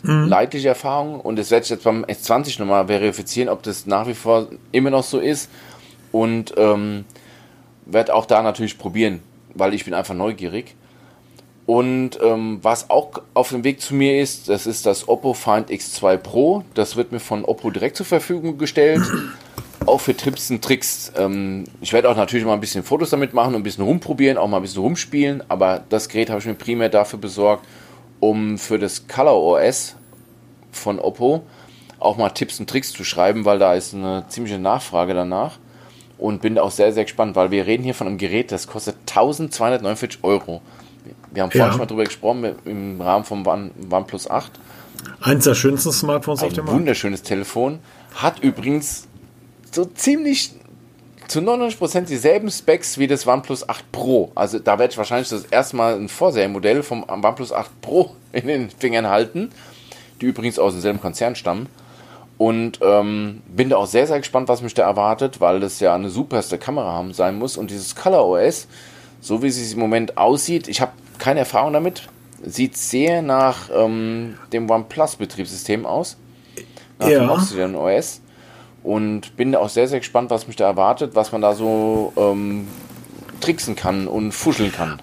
Mhm. Leidliche Erfahrungen. Und das werde ich jetzt beim S20 nochmal verifizieren, ob das nach wie vor immer noch so ist. Und ähm, werde auch da natürlich probieren, weil ich bin einfach neugierig. Und ähm, was auch auf dem Weg zu mir ist, das ist das Oppo Find X2 Pro. Das wird mir von Oppo direkt zur Verfügung gestellt. auch für Tipps und Tricks. Ähm, ich werde auch natürlich mal ein bisschen Fotos damit machen und ein bisschen rumprobieren, auch mal ein bisschen rumspielen. Aber das Gerät habe ich mir primär dafür besorgt, um für das Color OS von Oppo auch mal Tipps und Tricks zu schreiben, weil da ist eine ziemliche Nachfrage danach. Und bin auch sehr, sehr gespannt, weil wir reden hier von einem Gerät, das kostet 1249 Euro. Wir haben vorhin ja. schon mal drüber gesprochen im Rahmen vom One, OnePlus 8. Eins der schönsten Smartphones Ein auf dem Markt. Ein wunderschönes Telefon. Hat übrigens so ziemlich zu 99% dieselben Specs wie das OnePlus 8 Pro. Also da werde ich wahrscheinlich das erste Mal ein Vorsehermodell vom OnePlus 8 Pro in den Fingern halten, die übrigens aus demselben Konzern stammen. Und ähm, bin da auch sehr, sehr gespannt, was mich da erwartet, weil das ja eine superste Kamera haben sein muss. Und dieses Color OS, so wie es im Moment aussieht, ich habe keine Erfahrung damit. Sieht sehr nach ähm, dem OnePlus-Betriebssystem aus. Nach ja. dem Oxygen OS. Und bin auch sehr, sehr gespannt, was mich da erwartet, was man da so ähm, tricksen kann und fuscheln kann.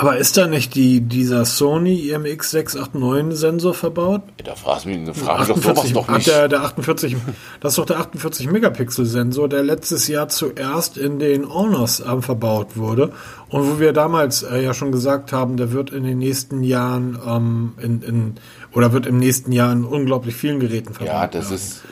Aber ist da nicht die, dieser Sony IMX689 Sensor verbaut? Da fragst du mich, da frag 48, doch sowas doch nicht. Der, der 48, das ist doch der 48 Megapixel Sensor, der letztes Jahr zuerst in den Honors äh, verbaut wurde und wo wir damals äh, ja schon gesagt haben, der wird in den nächsten Jahren ähm, in, in oder wird im nächsten Jahr in unglaublich vielen Geräten verbaut. Ja, das werden. ist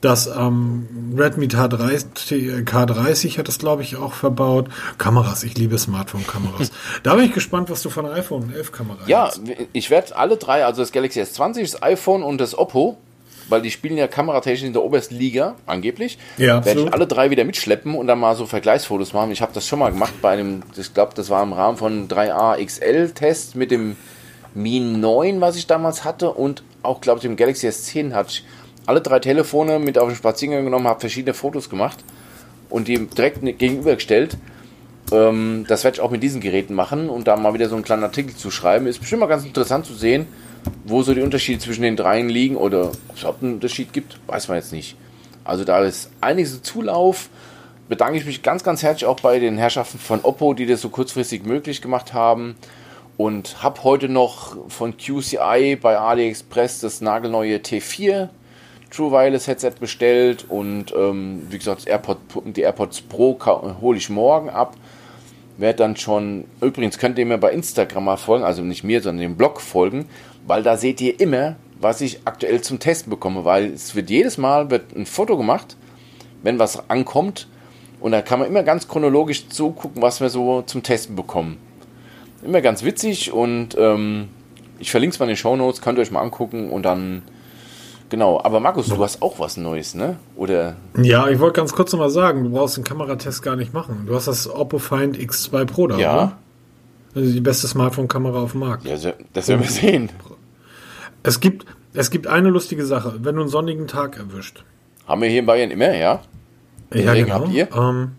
Das ähm, Redmi K30, K30 hat das, glaube ich, auch verbaut. Kameras, ich liebe Smartphone-Kameras. da bin ich gespannt, was du von der iPhone 11 Kamera Ja, hast. ich werde alle drei, also das Galaxy S20, das iPhone und das Oppo, weil die spielen ja kameratechnisch in der obersten Liga, angeblich. Ja, werde ich alle drei wieder mitschleppen und dann mal so Vergleichsfotos machen. Ich habe das schon mal gemacht bei einem, ich glaube, das war im Rahmen von 3A XL-Test mit dem Mi 9, was ich damals hatte und auch, glaube ich, dem Galaxy S10 hatte ich alle drei Telefone mit auf den Spaziergang genommen, habe verschiedene Fotos gemacht und die direkt ne, gegenübergestellt. Ähm, das werde ich auch mit diesen Geräten machen und da mal wieder so einen kleinen Artikel zu schreiben. Ist bestimmt mal ganz interessant zu sehen, wo so die Unterschiede zwischen den dreien liegen oder ob es überhaupt einen Unterschied gibt, weiß man jetzt nicht. Also da ist einiges Zulauf. Bedanke ich mich ganz, ganz herzlich auch bei den Herrschaften von Oppo, die das so kurzfristig möglich gemacht haben. Und habe heute noch von QCI bei AliExpress das nagelneue T4 True Wireless Headset bestellt und ähm, wie gesagt, AirPod, die AirPods Pro hole ich morgen ab. Werde dann schon, übrigens könnt ihr mir bei Instagram mal folgen, also nicht mir, sondern dem Blog folgen, weil da seht ihr immer, was ich aktuell zum Testen bekomme, weil es wird jedes Mal wird ein Foto gemacht, wenn was ankommt und da kann man immer ganz chronologisch zugucken, was wir so zum Testen bekommen. Immer ganz witzig und ähm, ich verlinke es mal in den Show Notes, könnt ihr euch mal angucken und dann Genau, aber Markus, du hast auch was Neues, ne? Oder? Ja, ich wollte ganz kurz noch mal sagen, du brauchst den Kameratest gar nicht machen. Du hast das Oppo Find X2 Pro da, Ja. Oder? Also die beste Smartphone-Kamera auf dem Markt. Ja, das werden wir sehen. Es gibt, es gibt eine lustige Sache, wenn du einen sonnigen Tag erwischt. Haben wir hier in Bayern immer, ja? Ja, genau. Habt ihr? Ähm,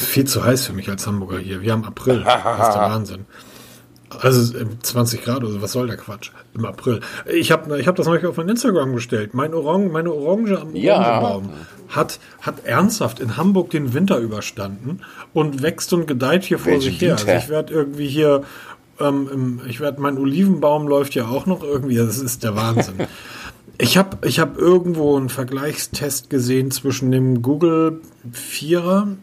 viel zu heiß für mich als Hamburger hier. Wir haben April. das ist der Wahnsinn. Also 20 äh, Grad, also was soll der Quatsch? Im April. Ich habe ich hab das neulich auf mein Instagram gestellt. Mein Orang, meine Orange am ja. Orangenbaum hat, hat ernsthaft in Hamburg den Winter überstanden und wächst und gedeiht hier vor sich her. Also ich werde irgendwie hier, ähm, ich werde, mein Olivenbaum läuft ja auch noch irgendwie, das ist der Wahnsinn. Ich habe ich hab irgendwo einen Vergleichstest gesehen zwischen dem Google 4er,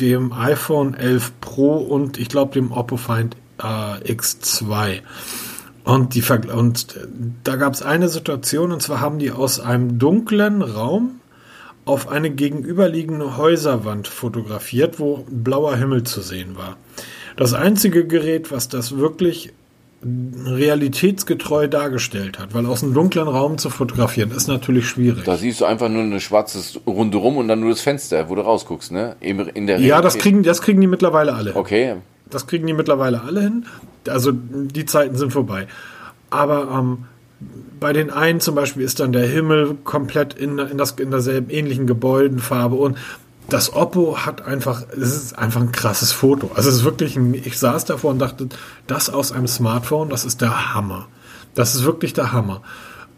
dem iPhone 11 Pro und ich glaube dem Oppo Find äh, X2. Und, die, und da gab es eine Situation, und zwar haben die aus einem dunklen Raum auf eine gegenüberliegende Häuserwand fotografiert, wo blauer Himmel zu sehen war. Das einzige Gerät, was das wirklich realitätsgetreu dargestellt hat, weil aus einem dunklen Raum zu fotografieren ist natürlich schwierig. Da siehst du einfach nur eine schwarze Runde rum und dann nur das Fenster, wo du rausguckst, ne? In der ja, das kriegen, das kriegen die mittlerweile alle. Okay, das kriegen die mittlerweile alle hin. Also die Zeiten sind vorbei. Aber ähm, bei den einen zum Beispiel ist dann der Himmel komplett in, in, das, in derselben ähnlichen Gebäudenfarbe und das Oppo hat einfach, es ist einfach ein krasses Foto. Also es ist wirklich, ein, ich saß davor und dachte, das aus einem Smartphone, das ist der Hammer. Das ist wirklich der Hammer.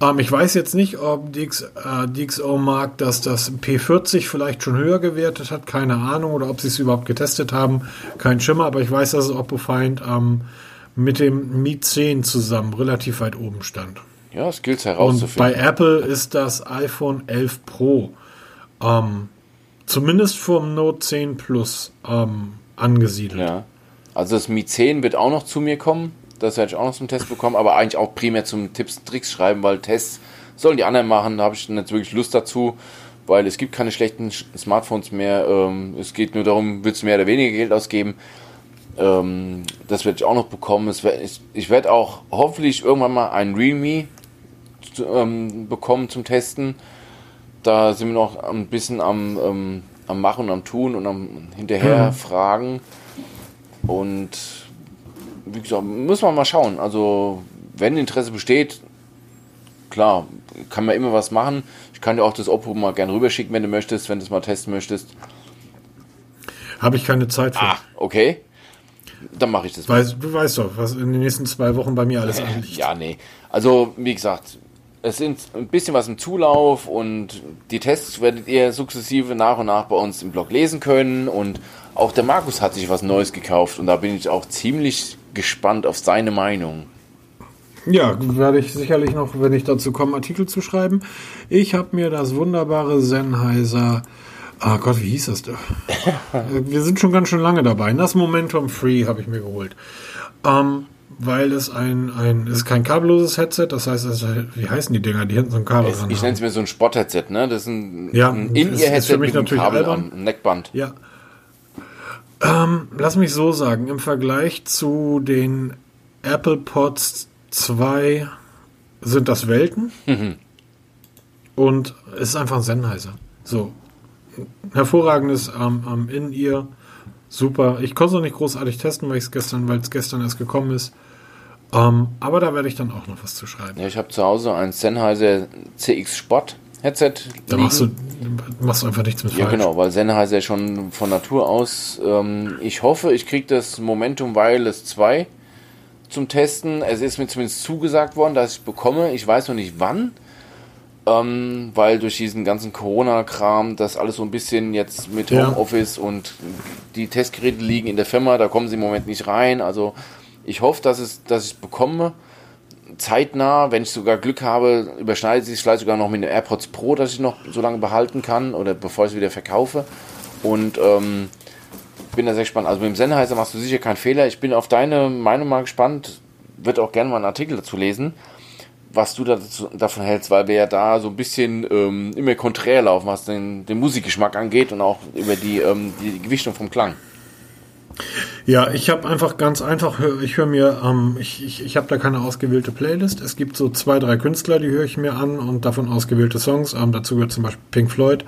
Ähm, ich weiß jetzt nicht, ob DX, äh, DxO Mark dass das P40 vielleicht schon höher gewertet hat, keine Ahnung, oder ob sie es überhaupt getestet haben, kein Schimmer, aber ich weiß, dass es Oppo Find ähm, mit dem Mi 10 zusammen relativ weit oben stand. Ja, Skills herauszufinden. Und bei Apple ist das iPhone 11 Pro ähm, zumindest vom Note 10 Plus ähm, angesiedelt. Ja. Also das Mi 10 wird auch noch zu mir kommen. Das werde ich auch noch zum Test bekommen, aber eigentlich auch primär zum Tipps und Tricks schreiben, weil Tests sollen die anderen machen. Da habe ich nicht wirklich Lust dazu, weil es gibt keine schlechten Smartphones mehr. Ähm, es geht nur darum, willst du mehr oder weniger Geld ausgeben. Ähm, das werde ich auch noch bekommen. ich, werde auch hoffentlich irgendwann mal ein Realme ähm, bekommen zum Testen. Da sind wir noch ein bisschen am, am Machen, am Tun und am hinterher mhm. fragen. Und wie gesagt, muss man mal schauen. Also, wenn Interesse besteht, klar, kann man immer was machen. Ich kann dir auch das Oppo mal gerne rüberschicken, wenn du möchtest, wenn du es mal testen möchtest. Habe ich keine Zeit für. Ah, okay. Dann mache ich das. Weil, du weißt doch, was in den nächsten zwei Wochen bei mir alles anliegt. Ja, nee. Also, wie gesagt, es sind ein bisschen was im Zulauf und die Tests werdet ihr sukzessive nach und nach bei uns im Blog lesen können. Und auch der Markus hat sich was Neues gekauft und da bin ich auch ziemlich gespannt auf seine Meinung. Ja, werde ich sicherlich noch, wenn ich dazu komme, Artikel zu schreiben. Ich habe mir das wunderbare Sennheiser, ah Gott, wie hieß das da? Wir sind schon ganz schön lange dabei. Das Momentum Free habe ich mir geholt. Ähm, weil es ein, ein, es ist kein kabelloses Headset, das heißt, es, wie heißen die Dinger, die hinten so ein Kabel Es, dran ich nenne es mir so ein Sport-Headset, ne? Das ist ein, Ja, ein In-Ear-Headset für mich mit einem natürlich Kabel albern. am am Neckband. Ja. Ähm, lass mich so sagen, im Vergleich zu den Apple Pods 2 sind das Welten. Und es ist einfach ein Sennheiser. So. Hervorragendes ähm, am In-Ear. Super. Ich konnte es noch nicht großartig testen, weil es gestern, weil es gestern erst gekommen ist. Ähm, aber da werde ich dann auch noch was zu schreiben. Ja, ich habe zu Hause ein Sennheiser CX Sport Headset. Da machst du, machst du einfach nichts mit Ja, falsch. genau, weil Sennheiser schon von Natur aus. Ähm, ich hoffe, ich kriege das Momentum Wireless 2 zum Testen. Es ist mir zumindest zugesagt worden, dass ich es bekomme. Ich weiß noch nicht wann, ähm, weil durch diesen ganzen Corona-Kram das alles so ein bisschen jetzt mit Ja. Homeoffice und die Testgeräte liegen in der Firma, da kommen sie im Moment nicht rein. Also ich hoffe, dass, es, dass ich es bekomme. Zeitnah, wenn ich sogar Glück habe, überschneidet sich vielleicht sogar noch mit den AirPods Pro, dass ich noch so lange behalten kann oder bevor ich es wieder verkaufe. Und ähm, bin da sehr gespannt. Also mit dem Sennheiser machst du sicher keinen Fehler. Ich bin auf deine Meinung mal gespannt. Wird auch gerne mal einen Artikel dazu lesen, was du dazu, davon hältst, weil wir ja da so ein bisschen ähm, immer konträr laufen, was den, den Musikgeschmack angeht und auch über die, ähm, die Gewichtung vom Klang. Ja, ich habe einfach ganz einfach, ich höre mir, ähm, ich, ich, ich habe da keine ausgewählte Playlist. Es gibt so zwei, drei Künstler, die höre ich mir an und davon ausgewählte Songs. Ähm, dazu gehört zum Beispiel Pink Floyd.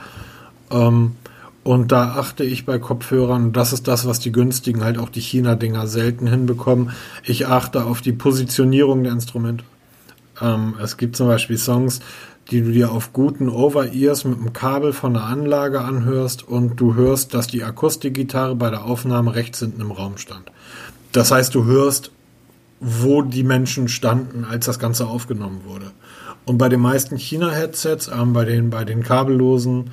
Ähm, und da achte ich bei Kopfhörern, das ist das, was die günstigen, halt auch die China-Dinger selten hinbekommen. Ich achte auf die Positionierung der Instrumente. Ähm, es gibt zum Beispiel Songs, die du dir auf guten Over-Ears mit einem Kabel von der Anlage anhörst und du hörst, dass die Akustikgitarre bei der Aufnahme rechts hinten im Raum stand. Das heißt, du hörst, wo die Menschen standen, als das Ganze aufgenommen wurde. Und bei den meisten China-Headsets, ähm, bei den, bei den kabellosen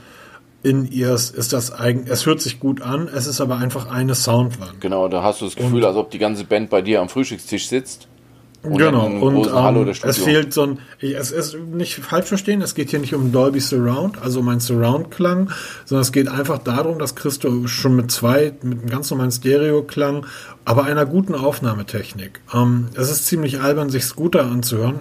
In-Ears ist das eigentlich, es hört sich gut an, es ist aber einfach eine Soundwand. Genau, da hast du das Gefühl, als ob die ganze Band bei dir am Frühstückstisch sitzt. Genau, und ähm, es fehlt so ein, ich, es ist nicht falsch verstehen, es geht hier nicht um Dolby Surround, also um einen Surround-Klang, sondern es geht einfach darum, dass Christo schon mit zwei, mit einem ganz normalen Stereo-Klang, aber einer guten Aufnahmetechnik. Ähm, es ist ziemlich albern, sich Scooter anzuhören,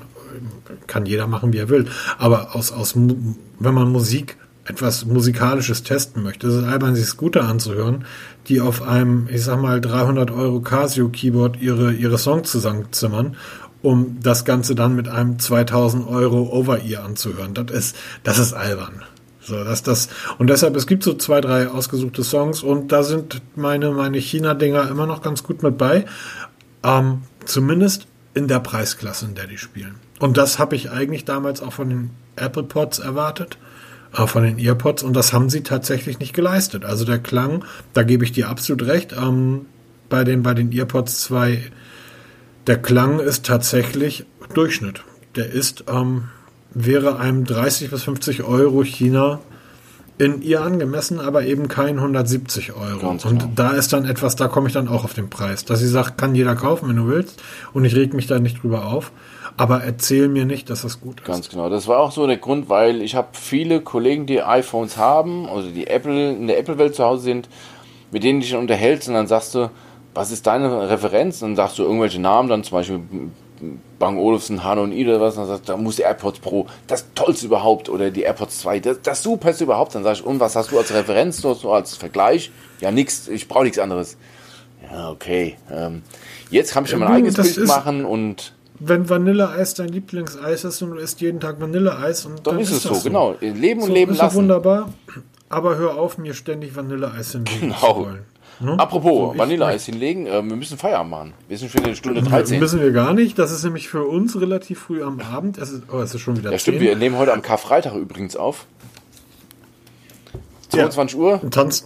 kann jeder machen, wie er will, aber aus, aus, wenn man Musik etwas Musikalisches testen möchte, ist es albern, sich Scooter anzuhören, die auf einem, ich sag mal, 300 Euro Casio Keyboard ihre, ihre Songs zusammenzimmern, um das Ganze dann mit einem 2000 Euro Over-Ear anzuhören. Das ist, das ist albern. So, dass das, und deshalb, es gibt so zwei, drei ausgesuchte Songs und da sind meine, meine China-Dinger immer noch ganz gut mit bei. Ähm, zumindest in der Preisklasse, in der die spielen. Und das habe ich eigentlich damals auch von den Apple Pods erwartet, äh, von den EarPods, und das haben sie tatsächlich nicht geleistet. Also der Klang, da gebe ich dir absolut recht, ähm, bei den, bei den EarPods 2, der Klang ist tatsächlich Durchschnitt. Der ist, ähm, wäre einem 30 bis 50 Euro China in ihr angemessen, aber eben kein 170 Euro. Ganz und genau. da ist dann etwas, da komme ich dann auch auf den Preis. Dass sie sagt, kann jeder kaufen, wenn du willst. Und ich reg mich da nicht drüber auf. Aber erzähl mir nicht, dass das gut ist. Ganz genau. Das war auch so der Grund, weil ich habe viele Kollegen, die iPhones haben, also die Apple in der Apple-Welt zu Hause sind, mit denen du dich unterhältst und dann sagst du, was ist deine Referenz? Und dann sagst du irgendwelche Namen, dann zum Beispiel Bang Olufsen, Hano und I oder was, und dann sagst du, da muss die AirPods Pro, das Tollste überhaupt, oder die AirPods 2, das, das Superste überhaupt. Dann sag ich, und was hast du als Referenz, so, so als Vergleich? Ja, nix, ich brauche nichts anderes. Ja, okay. Ähm, jetzt kann ich schon mein Ja, eigenes Bild machen und Wenn Vanilleeis dein Lieblingseis ist und du isst jeden Tag Vanilleeis und dann, ist es so, das genau. Leben und So, leben ist lassen. wunderbar. Aber hör auf, mir ständig Vanilleeis hinlegen Genau. zu wollen. Ne? Apropos, So, Vanilleeis hinlegen, äh, wir müssen Feierabend machen. Wir sind schon in der Stunde Müssen 13. Müssen wir gar nicht. Das ist nämlich für uns relativ früh am Abend. Es ist, oh, es ist schon wieder Ja, stimmt, 10. wir nehmen heute am Karfreitag übrigens auf. 22 Uhr, Tanz,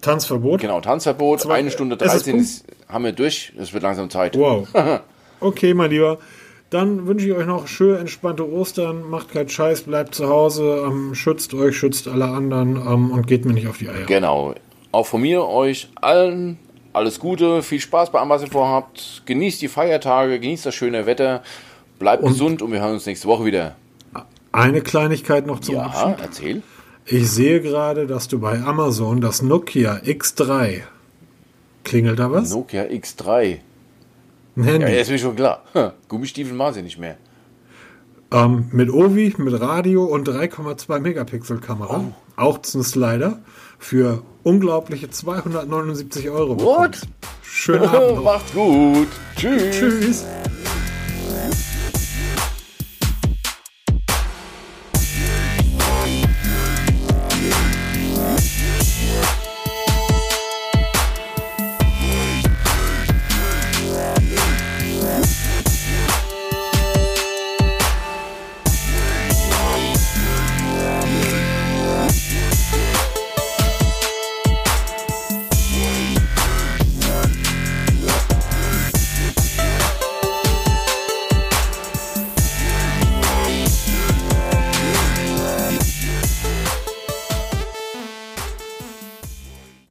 Tanzverbot. genau, Tanzverbot, Zwei- eine Stunde es ist 13 ist, haben wir durch, es wird langsam Zeit. Wow. Okay, mein Lieber. Dann wünsche ich euch noch schön entspannte Ostern. Macht keinen Scheiß, bleibt zu Hause. Ähm, schützt euch, schützt alle anderen ähm, und geht mir nicht auf die Eier. Genau. Auch von mir euch allen alles Gute, viel Spaß bei allem, was ihr vorhabt. Genießt die Feiertage, genießt das schöne Wetter, bleibt gesund und wir hören uns nächste Woche wieder. Eine Kleinigkeit noch zum Ja, Abschied. erzähl. Ich sehe gerade, dass du bei Amazon das Nokia X3 klingelt da was? Nokia X3. Handy. Ja, ist mir schon klar. Hm, Gummistiefel machen sie nicht mehr. Ähm, mit Ovi, mit Radio und 3,2 Megapixel Kamera. Oh. Auch zum Slider. Für unglaubliche 279 Euro. What? Schönen Abend. Macht's gut. Tschüss. Tschüss.